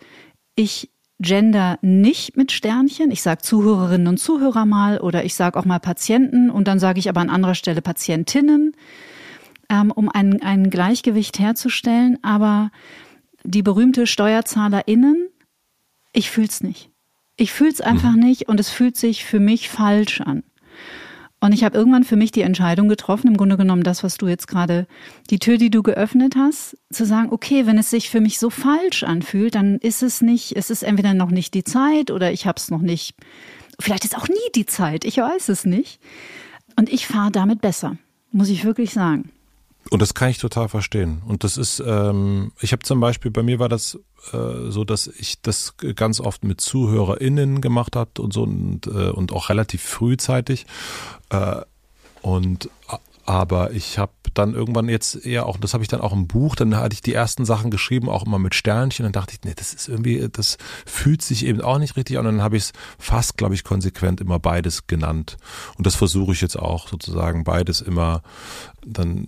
ich gender nicht mit Sternchen. Ich sage Zuhörerinnen und Zuhörer mal oder ich sage auch mal Patienten und dann sage ich aber an anderer Stelle Patientinnen ähm, um ein, ein Gleichgewicht herzustellen. Aber die berühmte SteuerzahlerInnen, ich fühl's nicht. Ich fühl's einfach mhm. nicht und es fühlt sich für mich falsch an. Und ich habe irgendwann für mich die Entscheidung getroffen, im Grunde genommen das, was du jetzt gerade, die Tür, die du geöffnet hast, zu sagen, okay, wenn es sich für mich so falsch anfühlt, dann ist es nicht, es ist entweder noch nicht die Zeit oder ich habe es noch nicht, vielleicht ist auch nie die Zeit, ich weiß es nicht. Und ich fahre damit besser, muss ich wirklich sagen. Und das kann ich total verstehen. Und das ist, ähm, ich habe zum Beispiel, bei mir war das äh, so, dass ich das ganz oft mit ZuhörerInnen gemacht habe und so und, äh, und auch relativ frühzeitig. Äh, und aber ich habe dann irgendwann jetzt eher auch, das habe ich dann auch im Buch, dann hatte ich die ersten Sachen geschrieben, auch immer mit Sternchen. Dann dachte ich, nee, das ist irgendwie, das fühlt sich eben auch nicht richtig an. Und dann habe ich es fast, glaube ich, konsequent immer beides genannt. Und das versuche ich jetzt auch sozusagen beides immer dann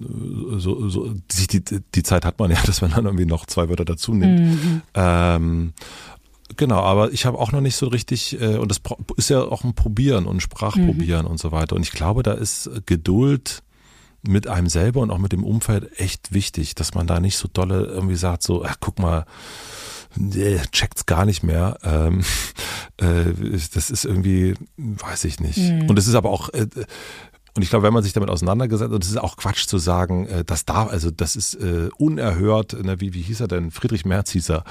so, so die, die, die Zeit hat man ja, dass man dann irgendwie noch zwei Wörter dazu nimmt. Mhm. Ähm, Genau, aber ich habe auch noch nicht so richtig, äh, und das ist ja auch ein Probieren und Sprachprobieren mhm. und so weiter. Und ich glaube, da ist Geduld mit einem selber und auch mit dem Umfeld echt wichtig, dass man da nicht so dolle irgendwie sagt, so, ach, guck mal, nee, checkt's gar nicht mehr. Ähm, äh, das ist irgendwie, weiß ich nicht. Mhm. Und es ist aber auch, äh, und ich glaube, wenn man sich damit auseinandergesetzt, und es ist auch Quatsch zu sagen, äh, das darf, also das ist äh, unerhört, ne, wie, wie hieß er denn? Friedrich Merz hieß er,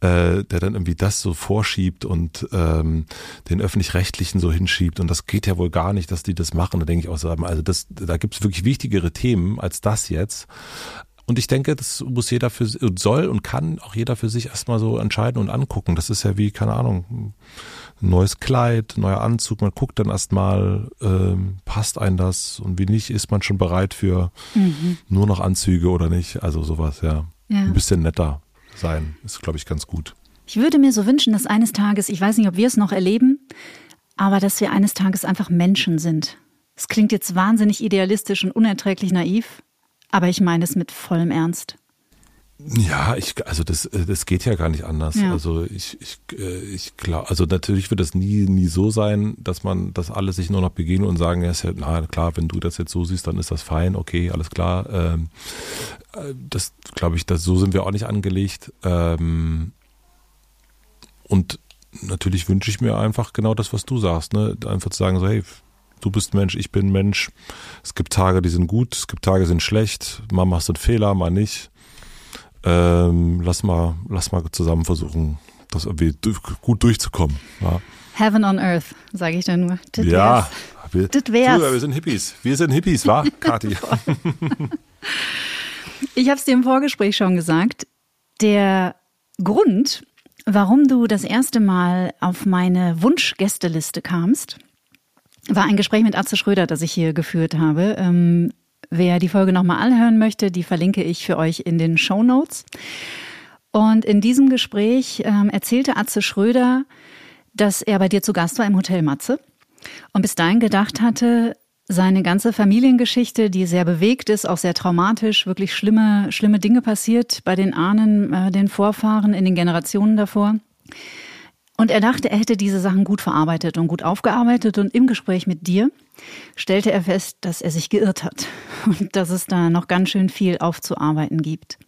äh, der dann irgendwie das so vorschiebt und ähm, den öffentlich-rechtlichen so hinschiebt. Und das geht ja wohl gar nicht, dass die das machen. Da denke ich auch so, also das, da gibt es wirklich wichtigere Themen als das jetzt. Und ich denke, das muss jeder für soll und kann auch jeder für sich erstmal so entscheiden und angucken. Das ist ja wie, keine Ahnung, neues Kleid, neuer Anzug. Man guckt dann erstmal, ähm, passt ein das und wie nicht, ist man schon bereit für mhm. nur noch Anzüge oder nicht. Also sowas, ja. ja. Ein bisschen netter sein, ist, glaube ich, ganz gut. Ich würde mir so wünschen, dass eines Tages, ich weiß nicht, ob wir es noch erleben, aber dass wir eines Tages einfach Menschen sind. Es klingt jetzt wahnsinnig idealistisch und unerträglich naiv, aber ich meine es mit vollem Ernst. Ja, ich, also das, äh, das geht ja gar nicht anders. Ja. Also ich, ich, äh, ich glaube, also natürlich wird das nie, nie so sein, dass man, dass alle sich nur noch begegnen und sagen, ja, ist ja, na klar, wenn du das jetzt so siehst, dann ist das fein, okay, alles klar. Ähm, äh, das glaube ich, das, so sind wir auch nicht angelegt. Ähm, und natürlich wünsche ich mir einfach genau das, was du sagst, ne? Einfach zu sagen, so, hey, du bist Mensch, ich bin Mensch. Es gibt Tage, die sind gut, es gibt Tage, die sind schlecht. Mal machst du einen Fehler, mal nicht ähm, lass mal, lass mal zusammen versuchen, das irgendwie gut durchzukommen. Ja. Heaven on Earth, sage ich da nur. Das ja, wir, das wär's. wir sind Hippies. Wir sind Hippies, wa, Kathi? ich habe es dir im Vorgespräch schon gesagt. Der Grund, warum du das erste Mal auf meine Wunschgästeliste kamst, war ein Gespräch mit Atze Schröder, das ich hier geführt habe. Ähm, wer die Folge nochmal anhören möchte, die verlinke ich für euch in den Show Notes. Und in diesem Gespräch ähm, erzählte Atze Schröder, dass er bei dir zu Gast war im Hotel Matze und bis dahin gedacht hatte, seine ganze Familiengeschichte, die sehr bewegt ist, auch sehr traumatisch, wirklich schlimme, schlimme Dinge passiert bei den Ahnen, äh, den Vorfahren in den Generationen davor. Und er dachte, er hätte diese Sachen gut verarbeitet und gut aufgearbeitet. Und im Gespräch mit dir stellte er fest, dass er sich geirrt hat und dass es da noch ganz schön viel aufzuarbeiten gibt.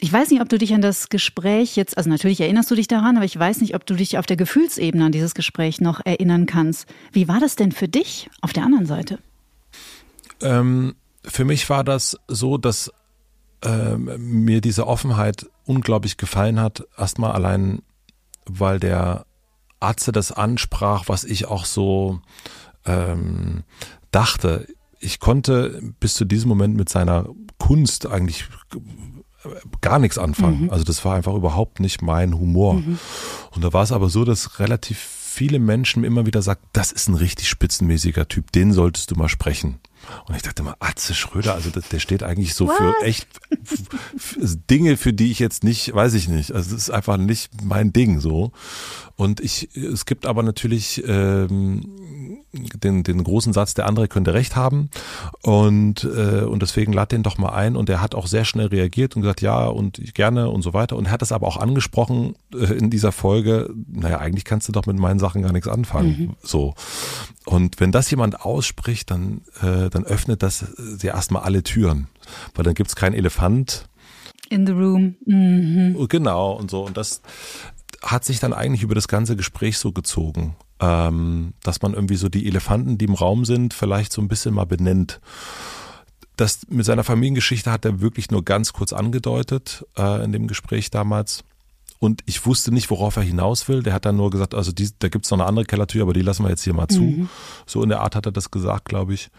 Ich weiß nicht, ob du dich an das Gespräch jetzt, also natürlich erinnerst du dich daran, aber ich weiß nicht, ob du dich auf der Gefühlsebene an dieses Gespräch noch erinnern kannst. Wie war das denn für dich auf der anderen Seite? Ähm, für mich war das so, dass ähm, mir diese Offenheit unglaublich gefallen hat. Erstmal allein, weil der Arzt das ansprach, was ich auch so ähm, dachte. Ich konnte bis zu diesem Moment mit seiner Kunst eigentlich gar nichts anfangen. Mhm. Also das war einfach überhaupt nicht mein Humor. Mhm. Und da war es aber so, dass relativ viele Menschen immer wieder sagen, das ist ein richtig spitzenmäßiger Typ, den solltest du mal sprechen. Und ich dachte mal, Atze Schröder, also der steht eigentlich so What? für echt Dinge, für die ich jetzt nicht, weiß ich nicht. Also es ist einfach nicht mein Ding so. Und ich, es gibt aber natürlich ähm, den, den großen Satz, der andere könnte recht haben. Und, äh, und deswegen lad den doch mal ein. Und er hat auch sehr schnell reagiert und gesagt, ja und gerne und so weiter. Und er hat das aber auch angesprochen äh, in dieser Folge, naja, eigentlich kannst du doch mit meinen Sachen gar nichts anfangen. Mhm. So. Und wenn das jemand ausspricht, dann, äh, dann öffnet das ja erstmal alle Türen. Weil dann gibt's keinen Elefant. In the room. Mhm. Genau und so. Und das hat sich dann eigentlich über das ganze Gespräch so gezogen ähm, dass man irgendwie so die Elefanten, die im Raum sind, vielleicht so ein bisschen mal benennt. Das mit seiner Familiengeschichte hat er wirklich nur ganz kurz angedeutet äh, in dem Gespräch damals. Und ich wusste nicht, worauf er hinaus will. Der hat dann nur gesagt, also die, da gibt's noch eine andere Kellertür, aber die lassen wir jetzt hier mal zu. Mhm. So in der Art hat er das gesagt, glaube ich.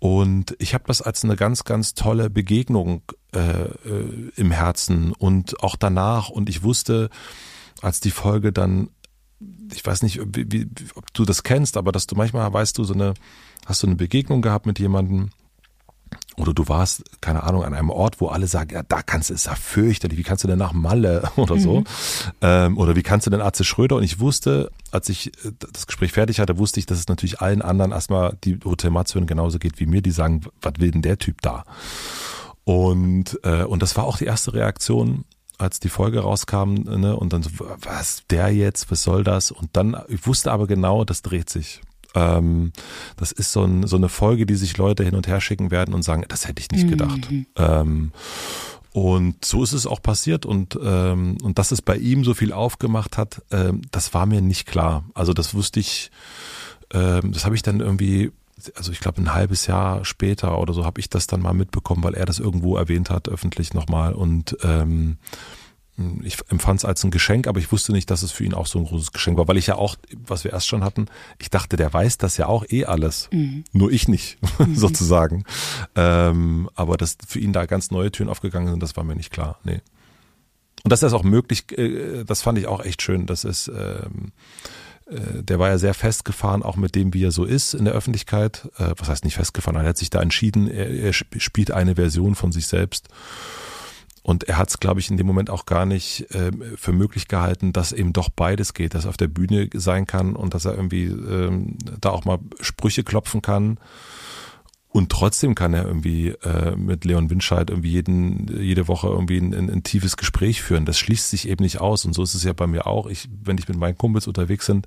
Und ich habe das als eine ganz, ganz tolle Begegnung äh, äh, im Herzen und auch danach. Und ich wusste, als die Folge dann ich weiß nicht, wie, wie, ob du das kennst, aber dass du manchmal weißt du so eine, hast du eine Begegnung gehabt mit jemandem oder du warst, keine Ahnung, an einem Ort, wo alle sagen, ja, da kannst du, ist ja fürchterlich, wie kannst du denn nach Malle oder so? Mhm. Ähm, oder wie kannst du denn Arze Schröder? Und ich wusste, als ich äh, das Gespräch fertig hatte, wusste ich, dass es natürlich allen anderen erstmal die Hotel Matze genauso geht wie mir, die sagen, was will denn der Typ da? Und, äh, und das war auch die erste Reaktion, als die Folge rauskam, ne, und dann so, was, der jetzt, was soll das? Und dann, ich wusste aber genau, das dreht sich. Ähm, das ist so, ein, so eine Folge, die sich Leute hin und her schicken werden und sagen, das hätte ich nicht gedacht. Mhm. Ähm, und so ist es auch passiert und, ähm, und dass es bei ihm so viel aufgemacht hat, ähm, das war mir nicht klar. Also das wusste ich, ähm, das habe ich dann irgendwie also ich glaube ein halbes Jahr später oder so habe ich das dann mal mitbekommen, weil er das irgendwo erwähnt hat, öffentlich nochmal. Und ähm, ich empfand es als ein Geschenk, aber ich wusste nicht, dass es für ihn auch so ein großes Geschenk war, weil ich ja auch, was wir erst schon hatten, ich dachte, der weiß das ja auch eh alles. Mhm. Nur ich nicht, mhm. sozusagen. Ähm, aber dass für ihn da ganz neue Türen aufgegangen sind, das war mir nicht klar. Nee. Und dass das auch möglich, äh, das fand ich auch echt schön, dass es ähm, äh, der war ja sehr festgefahren, auch mit dem, wie er so ist in der Öffentlichkeit. Äh, was heißt nicht festgefahren? Er hat sich da entschieden, er, er spielt eine Version von sich selbst. Und er hat es, glaube ich, in dem Moment auch gar nicht äh, für möglich gehalten, dass eben doch beides geht, dass er auf der Bühne sein kann und dass er irgendwie ähm, da auch mal Sprüche klopfen kann und trotzdem kann er irgendwie äh, mit Leon Winscheid irgendwie jeden, jede Woche irgendwie ein, ein, ein, tiefes Gespräch führen. Das schließt sich eben nicht aus. Und so ist es ja bei mir auch. Ich, wenn ich mit meinen Kumpels unterwegs bin,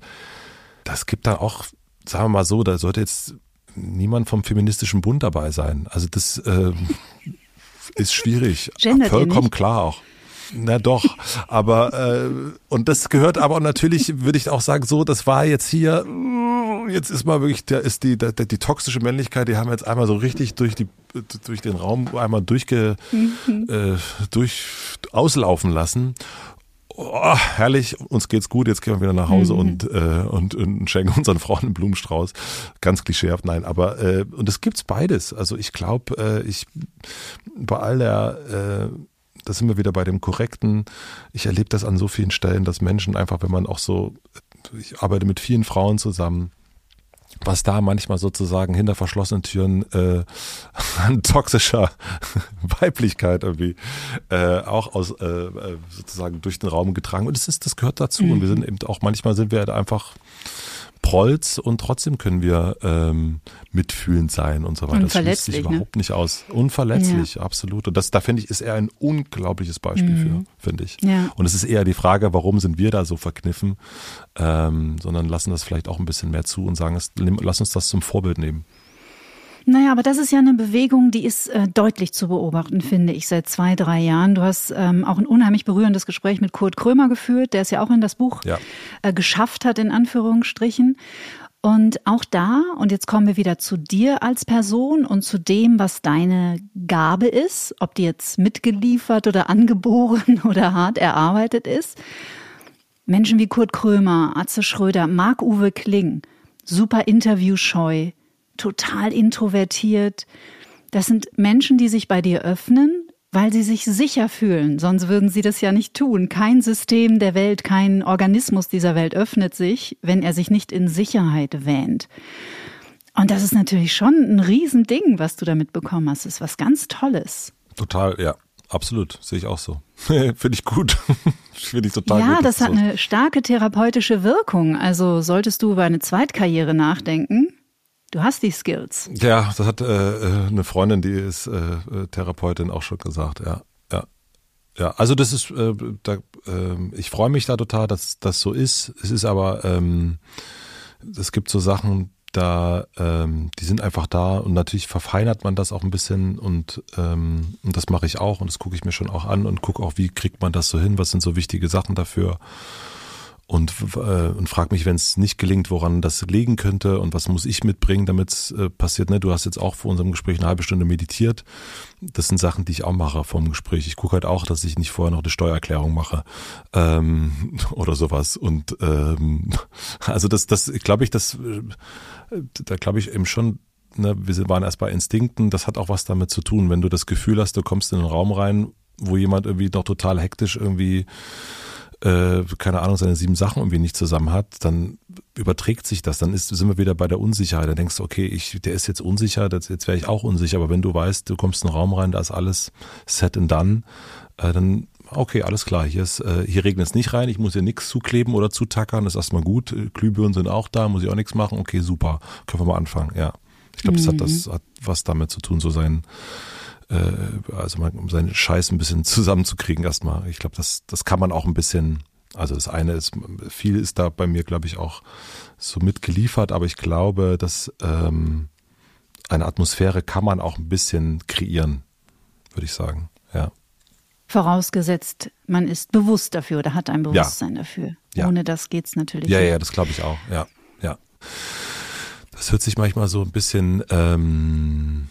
das gibt dann auch, sagen wir mal so, da sollte jetzt niemand vom feministischen Bund dabei sein. Also das äh, ist schwierig. Gendert Vollkommen klar auch. Na doch, aber äh, und das gehört aber natürlich, würde ich auch sagen, so, das war jetzt hier, jetzt ist mal wirklich, da ist die, die, die toxische Männlichkeit, die haben wir jetzt einmal so richtig durch die durch den Raum einmal durchge mhm. äh, durch auslaufen lassen. oh, herrlich, uns geht's gut, jetzt gehen wir wieder nach Hause mhm. und, äh, und, und schenken unseren Frauen einen Blumenstrauß. Ganz klischeehaft, nein, aber äh, und es gibt's beides. Also ich glaube, äh, ich bei all der äh, da sind wir wieder bei dem Korrekten. Ich erlebe das an so vielen Stellen, dass Menschen einfach, wenn man auch so, ich arbeite mit vielen Frauen zusammen, was da manchmal sozusagen hinter verschlossenen Türen äh, an toxischer Weiblichkeit irgendwie äh, auch aus äh, äh, sozusagen durch den Raum getragen und es ist das gehört dazu mhm. und wir sind eben auch manchmal sind wir halt einfach Prolls und trotzdem können wir ähm, mitfühlend sein und so weiter. Das schließt sich ne? überhaupt nicht aus. Unverletzlich, ja. absolut. Und das, da finde ich, ist er ein unglaubliches Beispiel mhm. für, finde ich. Ja. Und es ist eher die Frage, warum sind wir da so verkniffen, ähm, sondern lassen das vielleicht auch ein bisschen mehr zu und sagen, lass uns das zum Vorbild nehmen. Naja, aber das ist ja eine Bewegung, die ist äh, deutlich zu beobachten, finde ich, seit zwei, drei Jahren. Du hast ähm, auch ein unheimlich berührendes Gespräch mit Kurt Krömer geführt, der es ja auch in das Buch ja. äh, geschafft hat, in Anführungsstrichen. Und auch da, und jetzt kommen wir wieder zu dir als Person und zu dem, was deine Gabe ist, ob die jetzt mitgeliefert oder angeboren oder hart erarbeitet ist. Menschen wie Kurt Krömer, Atze Schröder, Marc-Uwe Kling, super interviewscheu, total introvertiert. Das sind Menschen, die sich bei dir öffnen, weil sie sich sicher fühlen. Sonst würden sie das ja nicht tun. Kein System der Welt, kein Organismus dieser Welt öffnet sich, wenn er sich nicht in Sicherheit wähnt. Und das ist natürlich schon ein Riesending, was du damit bekommen hast. Das ist was ganz Tolles. Total, ja. Absolut, sehe ich auch so. Finde ich gut. Finde ich total ja, gut. Ja, das hat eine starke therapeutische Wirkung. Also solltest du über eine Zweitkarriere nachdenken, Du hast die Skills. Ja, das hat äh, äh, eine Freundin, die ist äh, äh, Therapeutin, auch schon gesagt. Ja, ja, ja. Also das ist, äh, da, äh, ich freue mich da total, dass das so ist. Es ist aber, ähm, es gibt so Sachen, da, ähm, die sind einfach da und natürlich verfeinert man das auch ein bisschen und, ähm, und das mache ich auch und das gucke ich mir schon auch an und gucke auch, wie kriegt man das so hin, was sind so wichtige Sachen dafür und, äh, und frag mich, wenn es nicht gelingt, woran das liegen könnte und was muss ich mitbringen, damit es äh, passiert. Ne? Du hast jetzt auch vor unserem Gespräch eine halbe Stunde meditiert. Das sind Sachen, die ich auch mache vor dem Gespräch. Ich gucke halt auch, dass ich nicht vorher noch eine Steuererklärung mache ähm, oder sowas. Und ähm, also das, das glaube ich, das, äh, da glaube ich eben schon, ne, wir waren erst bei Instinkten, das hat auch was damit zu tun, wenn du das Gefühl hast, du kommst in einen Raum rein, wo jemand irgendwie noch total hektisch irgendwie äh, keine Ahnung, seine sieben Sachen irgendwie nicht zusammen hat, dann überträgt sich das. Dann ist, sind wir wieder bei der Unsicherheit. Dann denkst du, okay, ich, der ist jetzt unsicher, das, jetzt wäre ich auch unsicher. Aber wenn du weißt, du kommst in einen Raum rein, da ist alles set and done, äh, dann okay, alles klar, hier, ist, äh, hier regnet es nicht rein, ich muss hier nichts zukleben oder zutackern, das ist erstmal gut. Glühbirnen sind auch da, muss ich auch nichts machen, okay, super, können wir mal anfangen, ja. Ich glaube, mhm. das hat das hat was damit zu tun, so sein äh, also mal, um seinen Scheiß ein bisschen zusammenzukriegen erstmal. Ich glaube, das, das kann man auch ein bisschen, also das eine ist, viel ist da bei mir, glaube ich, auch so mitgeliefert, aber ich glaube, dass ähm, eine Atmosphäre kann man auch ein bisschen kreieren, würde ich sagen, ja. Vorausgesetzt, man ist bewusst dafür oder hat ein Bewusstsein ja. dafür. Ja. Ohne das geht es natürlich ja, nicht. Ja, ja, das glaube ich auch, ja, ja. Das hört sich manchmal so ein bisschen ähm,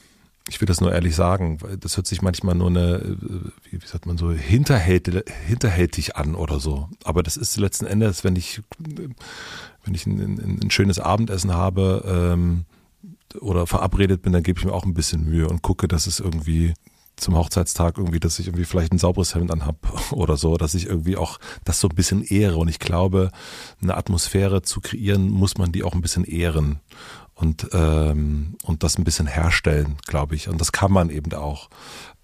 ich will das nur ehrlich sagen, weil das hört sich manchmal nur eine, äh, wie sagt man so, hinterhältig, hinterhältig an oder so. Aber das ist letzten Endes, wenn ich, wenn ich ein, ein, ein schönes Abendessen habe ähm, oder verabredet bin, dann gebe ich mir auch ein bisschen Mühe und gucke, dass es irgendwie zum Hochzeitstag irgendwie, dass ich irgendwie vielleicht ein sauberes Hemd anhab oder so, dass ich irgendwie auch das so ein bisschen ehre. Und ich glaube, eine Atmosphäre zu kreieren, muss man die auch ein bisschen ehren und, ähm, und das ein bisschen herstellen, glaube ich. Und das kann man eben auch.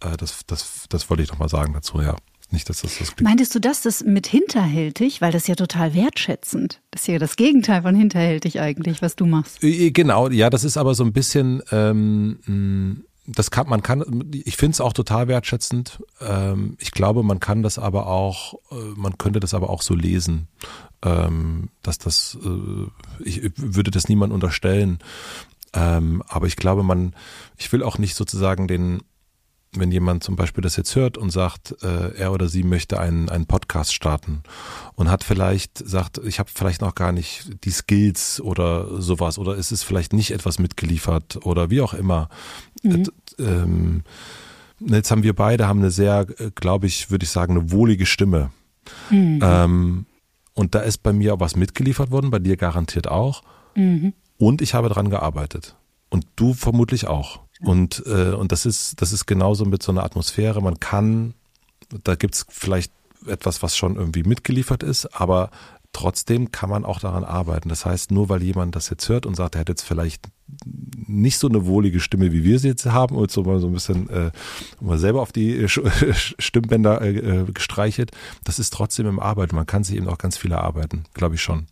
Äh, das, das, das wollte ich noch mal sagen dazu, ja. Nicht, dass das das klingt. Meintest du das, das mit hinterhältig? Weil das ist ja total wertschätzend. Das ist ja das Gegenteil von hinterhältig eigentlich, was du machst. Äh, äh, genau, ja, das ist aber so ein bisschen, ähm, das kann, man kann, ich finde es auch total wertschätzend. Ähm, ich glaube, man kann das aber auch, äh, man könnte das aber auch so lesen ähm, dass das, äh, ich würde das niemand unterstellen. Ähm, aber ich glaube, man, ich will auch nicht sozusagen den, wenn jemand zum Beispiel das jetzt hört und sagt, äh, er oder sie möchte einen, einen Podcast starten und hat vielleicht, sagt, ich habe vielleicht noch gar nicht die Skills oder sowas oder ist es vielleicht nicht etwas mitgeliefert oder wie auch immer. Mhm. Äh, ähm, jetzt haben wir beide haben eine sehr, äh, glaube ich, würde ich sagen, eine wohlige Stimme Mhm. Ähm, und da ist bei mir auch was mitgeliefert worden, bei dir garantiert auch. Mhm. Und ich habe dran gearbeitet. Und du vermutlich auch. Und, äh, und das ist, das ist genauso mit so einer Atmosphäre. Man kann, da gibt's vielleicht etwas, was schon irgendwie mitgeliefert ist, aber trotzdem kann man auch daran arbeiten. Das heißt, nur weil jemand das jetzt hört und sagt, er hat jetzt vielleicht nicht so eine wohlige Stimme, wie wir sie jetzt haben, und so mal so ein bisschen äh, mal selber auf die Stimmbänder äh, äh, gestreichelt, das ist trotzdem im Arbeiten. Man kann sich eben auch ganz viel erarbeiten, glaube ich schon.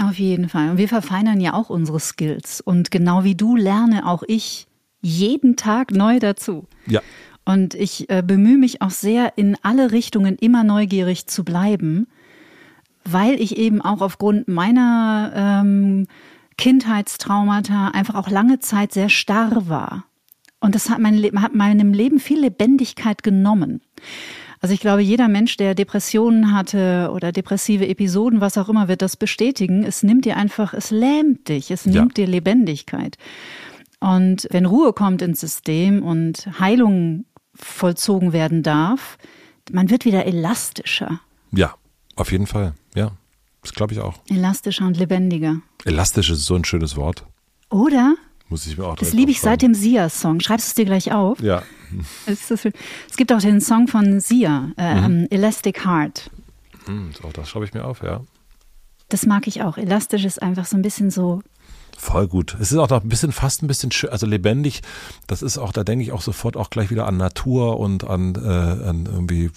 Auf jeden Fall. Und wir verfeinern ja auch unsere Skills. Und genau wie du lerne auch ich jeden Tag neu dazu. Ja. Und ich äh, bemühe mich auch sehr, in alle Richtungen immer neugierig zu bleiben, weil ich eben auch aufgrund meiner ähm, Kindheitstraumata einfach auch lange Zeit sehr starr war. Und das hat, mein Le hat meinem Leben viel Lebendigkeit genommen. Also ich glaube, jeder Mensch, der Depressionen hatte oder depressive Episoden, was auch immer, wird das bestätigen. Es nimmt dir einfach, es lähmt dich, es nimmt ja. dir Lebendigkeit. Und wenn Ruhe kommt ins System und Heilung vollzogen werden darf, man wird wieder elastischer. Ja, auf jeden Fall, ja. Das glaube ich auch. Elastischer und lebendiger. Elastisch ist so ein schönes Wort. Oder? Muss ich mir auch Das liebe ich seit dem Sia-Song. Schreibst du es dir gleich auf? Ja. Es, gibt auch den Song von Sia, äh, mhm. Elastic Heart. Mhm, auch das schreibe ich mir auf, ja. Das mag ich auch. Elastisch ist einfach so ein bisschen so Voll gut. Es ist auch noch ein bisschen, fast ein bisschen schön, also lebendig. Das ist auch, da denke ich auch sofort auch gleich wieder an Natur und an, äh, an irgendwie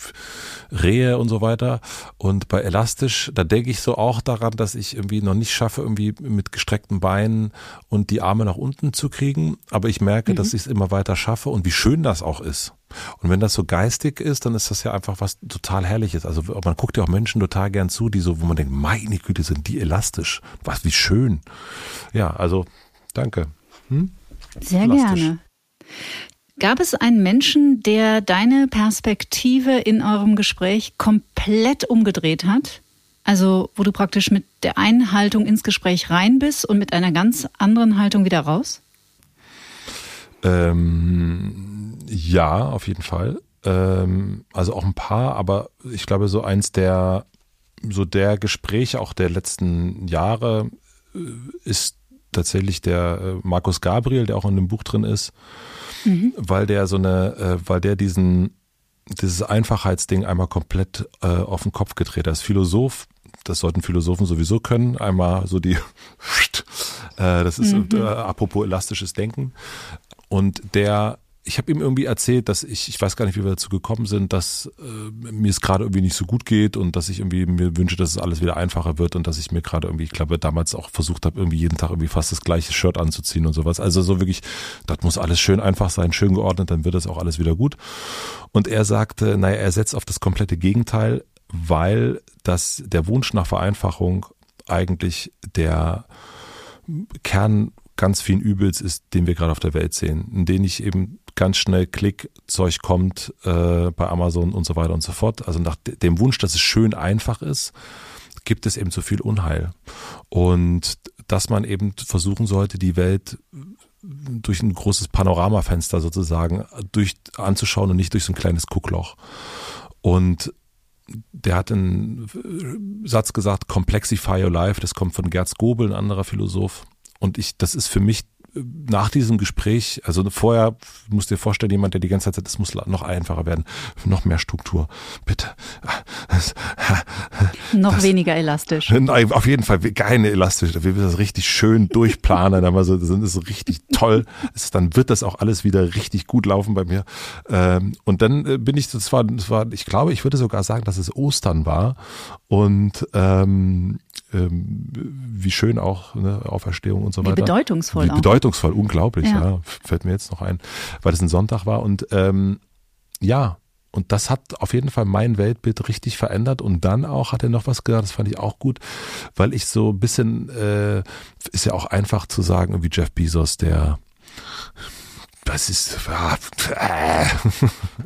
Rehe und so weiter. Und bei Elastisch, da denke ich so auch daran, dass ich irgendwie noch nicht schaffe, irgendwie mit gestreckten Beinen und die Arme nach unten zu kriegen. Aber ich merke, mhm. dass ich es immer weiter schaffe und wie schön das auch ist. Und wenn das so geistig ist, dann ist das ja einfach was total Herrliches. Also man guckt ja auch Menschen total gern zu, die so, wo man denkt, meine Güte, sind die elastisch. Was, wie schön. Ja, also danke. Hm? Sehr elastisch. gerne. Gab es einen Menschen, der deine Perspektive in eurem Gespräch komplett umgedreht hat? Also, wo du praktisch mit der einen Haltung ins Gespräch rein bist und mit einer ganz anderen Haltung wieder raus? Ähm, ja, auf jeden Fall. Ähm, also auch ein paar, aber ich glaube, so eins der, so der Gespräche auch der letzten Jahre äh, ist tatsächlich der äh, Markus Gabriel, der auch in dem Buch drin ist, mhm. weil der so eine, äh, weil der diesen, dieses Einfachheitsding einmal komplett äh, auf den Kopf gedreht hat. Als Philosoph, das sollten Philosophen sowieso können, einmal so die, äh, das ist mhm. äh, apropos elastisches Denken. Und der ich habe ihm irgendwie erzählt, dass ich, ich weiß gar nicht, wie wir dazu gekommen sind, dass äh, mir es gerade irgendwie nicht so gut geht und dass ich irgendwie mir wünsche, dass es alles wieder einfacher wird und dass ich mir gerade irgendwie, ich glaube, damals auch versucht habe, irgendwie jeden Tag irgendwie fast das gleiche Shirt anzuziehen und sowas. Also so wirklich, das muss alles schön einfach sein, schön geordnet, dann wird das auch alles wieder gut. Und er sagte, naja, er setzt auf das komplette Gegenteil, weil das der Wunsch nach Vereinfachung eigentlich der Kern ganz vielen Übels ist, den wir gerade auf der Welt sehen, in denen ich eben ganz schnell Klick, Zeug kommt äh, bei Amazon und so weiter und so fort. Also nach dem Wunsch, dass es schön einfach ist, gibt es eben zu viel Unheil. Und dass man eben versuchen sollte, die Welt durch ein großes Panoramafenster sozusagen durch anzuschauen und nicht durch so ein kleines Guckloch. Und der hat einen Satz gesagt, Complexify Your Life, das kommt von Gerd Gobel, ein anderer Philosoph. Und ich, das ist für mich nach diesem Gespräch, also vorher musst du dir vorstellen, jemand, der die ganze Zeit sagt, es muss noch einfacher werden, noch mehr Struktur, bitte. noch das, weniger elastisch. Nein, auf jeden Fall keine elastisch. Wir müssen das richtig schön durchplanen, dann so, das ist richtig toll. dann wird das auch alles wieder richtig gut laufen bei mir. Ähm, und dann äh, bin ich, das war, das war, ich glaube, ich würde sogar sagen, dass es Ostern war und ähm, ähm, wie schön auch ne, Auferstehung und so weiter. Wie bedeutungsvoll. Wie bedeutungsvoll, auch. unglaublich, ja. ja. Fällt mir jetzt noch ein, weil es ein Sonntag war. Und ähm, ja, und das hat auf jeden Fall mein Weltbild richtig verändert. Und dann auch hat er noch was gesagt, das fand ich auch gut, weil ich so ein bisschen, äh, ist ja auch einfach zu sagen, wie Jeff Bezos, der das ist, äh,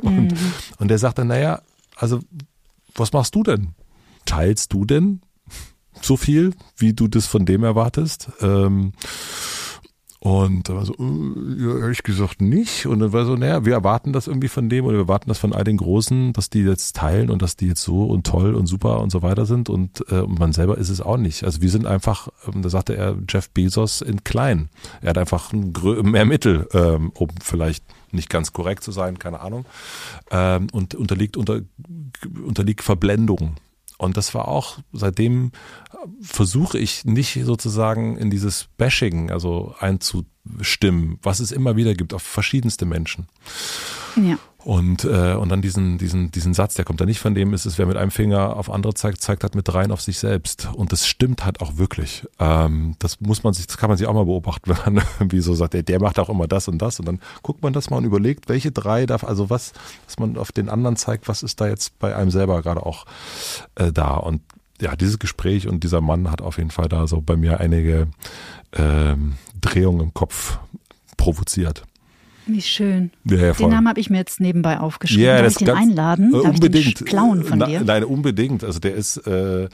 und, mhm. und der sagt dann, naja, also was machst du denn? Teilst du denn so viel, wie du das von dem erwartest. Ähm, Und da war so, äh, ja, ehrlich gesagt nicht. Und dann war so, naja, wir erwarten das irgendwie von dem oder wir erwarten das von all den Großen, dass die jetzt teilen und dass die jetzt so und toll und super und so weiter sind. Und äh, man selber ist es auch nicht. Also wir sind einfach, ähm, da sagte er, Jeff Bezos in klein. Er hat einfach mehr Mittel, ähm, um vielleicht nicht ganz korrekt zu sein, keine Ahnung. Ähm, und unterliegt unter, unterliegt Verblendung. Und das war auch, seitdem versuche ich nicht sozusagen in dieses Bashing, also einzustimmen, was es immer wieder gibt auf verschiedenste Menschen. Ja. Und, äh, und dann diesen, diesen, diesen Satz, der kommt da nicht von dem, ist es, wer mit einem Finger auf andere zeigt, zeigt halt mit dreien auf sich selbst. Und das stimmt halt auch wirklich. Ähm, das muss man sich, das kann man sich auch mal beobachten, wenn man irgendwie so sagt, der, der macht auch immer das und das. Und dann guckt man das mal und überlegt, welche drei darf, also was, dass man auf den anderen zeigt, was ist da jetzt bei einem selber gerade auch äh, da. Und ja, dieses Gespräch und dieser Mann hat auf jeden Fall da so bei mir einige ähm, Drehungen im Kopf provoziert. Wie schön. Ja, den Namen habe ich mir jetzt nebenbei aufgeschrieben. Ja, Darf ich den einladen? Darf unbedingt. Ich den klauen von dir? Nein, unbedingt. Also der ist, äh,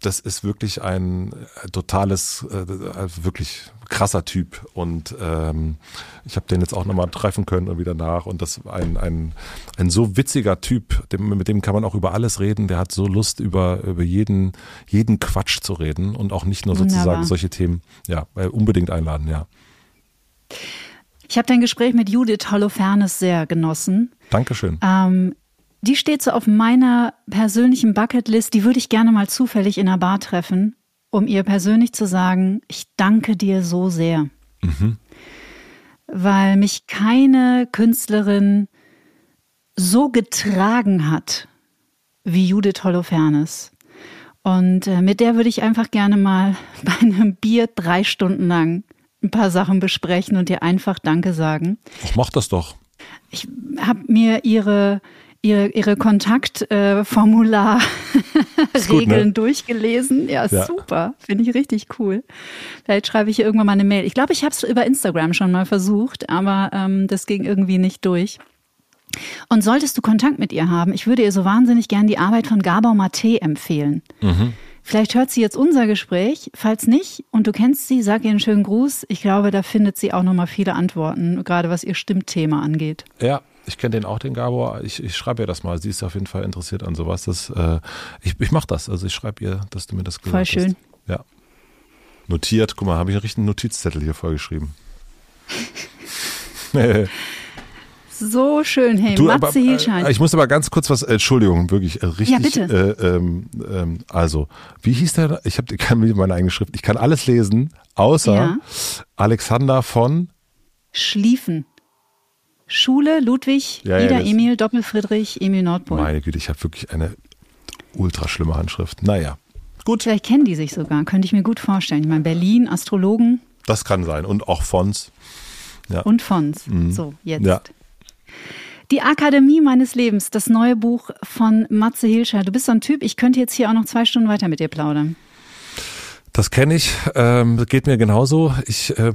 das ist wirklich ein totales, äh, wirklich krasser Typ. Und ähm, ich habe den jetzt auch nochmal treffen können und wieder nach. Und das ein, ein, ein so witziger Typ, dem, mit dem kann man auch über alles reden. Der hat so Lust, über, über jeden, jeden Quatsch zu reden und auch nicht nur sozusagen Wunderbar. solche Themen. Ja, äh, unbedingt einladen, ja. Ich habe dein Gespräch mit Judith Holofernes sehr genossen. Dankeschön. Ähm, die steht so auf meiner persönlichen Bucketlist. Die würde ich gerne mal zufällig in einer Bar treffen, um ihr persönlich zu sagen, ich danke dir so sehr. Mhm. Weil mich keine Künstlerin so getragen hat wie Judith Holofernes. Und äh, mit der würde ich einfach gerne mal bei einem Bier drei Stunden lang ein paar Sachen besprechen und dir einfach Danke sagen. Ich mach das doch. Ich habe mir ihre ihre, ihre Kontaktformular-Regeln äh, ne? durchgelesen. Ja, ja. super. Finde ich richtig cool. Vielleicht schreibe ich ihr irgendwann mal eine Mail. Ich glaube, ich habe es über Instagram schon mal versucht, aber ähm, das ging irgendwie nicht durch. Und solltest du Kontakt mit ihr haben, ich würde ihr so wahnsinnig gern die Arbeit von Gabor Mate empfehlen. Mhm. Vielleicht hört sie jetzt unser Gespräch. Falls nicht und du kennst sie, sag ihr einen schönen Gruß. Ich glaube, da findet sie auch nochmal viele Antworten, gerade was ihr Stimmthema angeht. Ja, ich kenne den auch, den Gabor. Ich, ich schreibe ihr das mal. Sie ist auf jeden Fall interessiert an sowas. Das, äh, ich ich mache das. Also ich schreibe ihr, dass du mir das gesagt Voll schön. Hast. Ja. Notiert. Guck mal, habe ich einen richtigen Notizzettel hier vorgeschrieben. So schön, hey, du, Matze Hilschein. Äh, ich muss aber ganz kurz was, Entschuldigung, wirklich äh, richtig. Ja, bitte. Äh, ähm, ähm, also, wie hieß der? Ich habe kann meine eigene Schrift. Ich kann alles lesen, außer ja. Alexander von Schlieffen. Schule, Ludwig, ja, Ida ja, Emil, Doppelfriedrich, Emil Nordpol. Meine Güte, ich habe wirklich eine ultra schlimme Handschrift. Naja, gut. Vielleicht kennen die sich sogar, könnte ich mir gut vorstellen. Ich meine, Berlin, Astrologen. Das kann sein. Und auch Fons. Ja. Und Fons. Mhm. So, jetzt. Ja. Die Akademie meines Lebens, das neue Buch von Matze Hilscher. Du bist so ein Typ, ich könnte jetzt hier auch noch zwei Stunden weiter mit dir plaudern. Das kenne ich, ähm, geht mir genauso. Ich äh,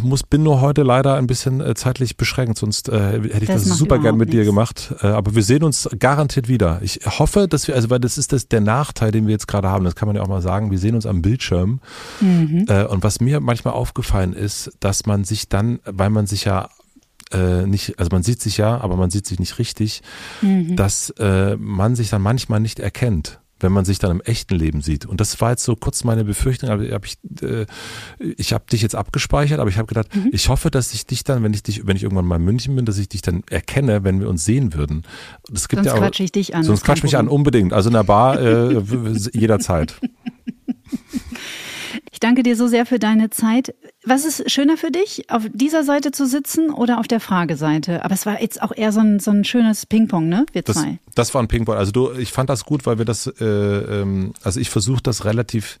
muss, bin nur heute leider ein bisschen äh, zeitlich beschränkt, sonst äh, hätte ich das, das super gern mit nichts. dir gemacht. Äh, aber wir sehen uns garantiert wieder. Ich hoffe, dass wir, also weil das ist das der Nachteil, den wir jetzt gerade haben, das kann man ja auch mal sagen, wir sehen uns am Bildschirm. Mhm. Äh, und was mir manchmal aufgefallen ist, dass man sich dann, weil man sich ja äh, nicht, also man sieht sich ja, aber man sieht sich nicht richtig, mhm. dass äh, man sich dann manchmal nicht erkennt wenn man sich dann im echten Leben sieht. Und das war jetzt so kurz meine Befürchtung, aber hab ich, äh, ich habe dich jetzt abgespeichert, aber ich habe gedacht, mhm. ich hoffe, dass ich dich dann, wenn ich dich, wenn ich irgendwann mal in München bin, dass ich dich dann erkenne, wenn wir uns sehen würden. Das gibt sonst ja auch, quatsch ich dich an. Sonst quatsch mich an, unbedingt. Also in der Bar äh, jederzeit. Ich danke dir so sehr für deine Zeit. Was ist schöner für dich, auf dieser Seite zu sitzen oder auf der Frageseite? Aber es war jetzt auch eher so ein, so ein schönes Ping-Pong, ne? Wir das, zwei. Das war ein Ping-Pong. Also du, ich fand das gut, weil wir das, äh, ähm, also ich versuche das relativ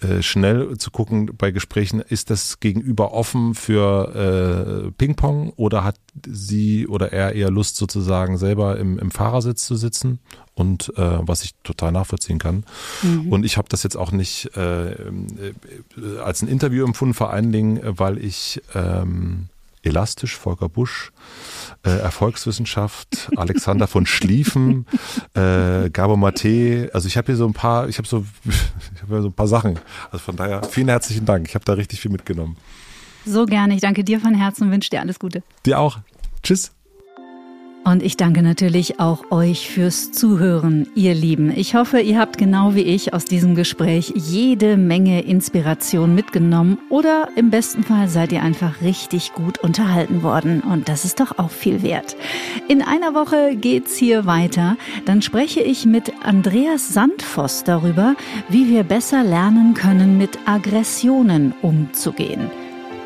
äh, schnell zu gucken bei Gesprächen, ist das Gegenüber offen für äh, Ping-Pong oder hat sie oder er eher Lust sozusagen selber im, im Fahrersitz zu sitzen und äh, was ich total nachvollziehen kann. Mhm. Und ich habe das jetzt auch nicht äh, äh, als ein Interview empfunden, vor allen Dingen, weil ich ähm, elastisch, Volker Busch, äh, Erfolgswissenschaft, Alexander von Schlieffen, äh, Gabo Mate. Also ich habe hier so ein paar, ich habe so, ich habe so ein paar Sachen. Also von daher vielen herzlichen Dank. Ich habe da richtig viel mitgenommen. so gerne. Ich danke dir von Herzen und wünsche dir alles Gute. Dir auch. Tschüss. Und ich danke natürlich auch euch fürs Zuhören, ihr Lieben. Ich hoffe, ihr habt genau wie ich aus diesem Gespräch jede Menge Inspiration mitgenommen oder im besten Fall seid ihr einfach richtig gut unterhalten worden. Und das ist doch auch viel wert. In einer Woche geht's hier weiter. Dann spreche ich mit Andreas Sandvoss darüber, wie wir besser lernen können, mit Aggressionen umzugehen.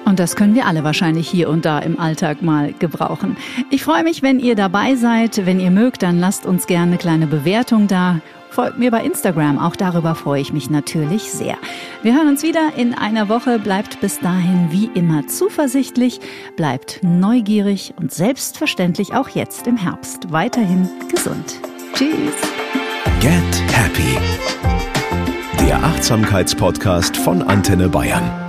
Und das können wir alle wahrscheinlich hier und da im Alltag mal gebrauchen. Ich freue mich, wenn ihr dabei seid. Wenn ihr mögt, dann lasst uns gerne eine kleine Bewertung da. Folgt mir bei Instagram, auch darüber freue ich mich natürlich sehr. Wir hören uns wieder in einer Woche. Bleibt bis dahin wie immer zuversichtlich, bleibt neugierig und selbstverständlich auch jetzt im Herbst weiterhin gesund. Tschüss. Get Happy. Der Achtsamkeitspodcast von Antenne Bayern.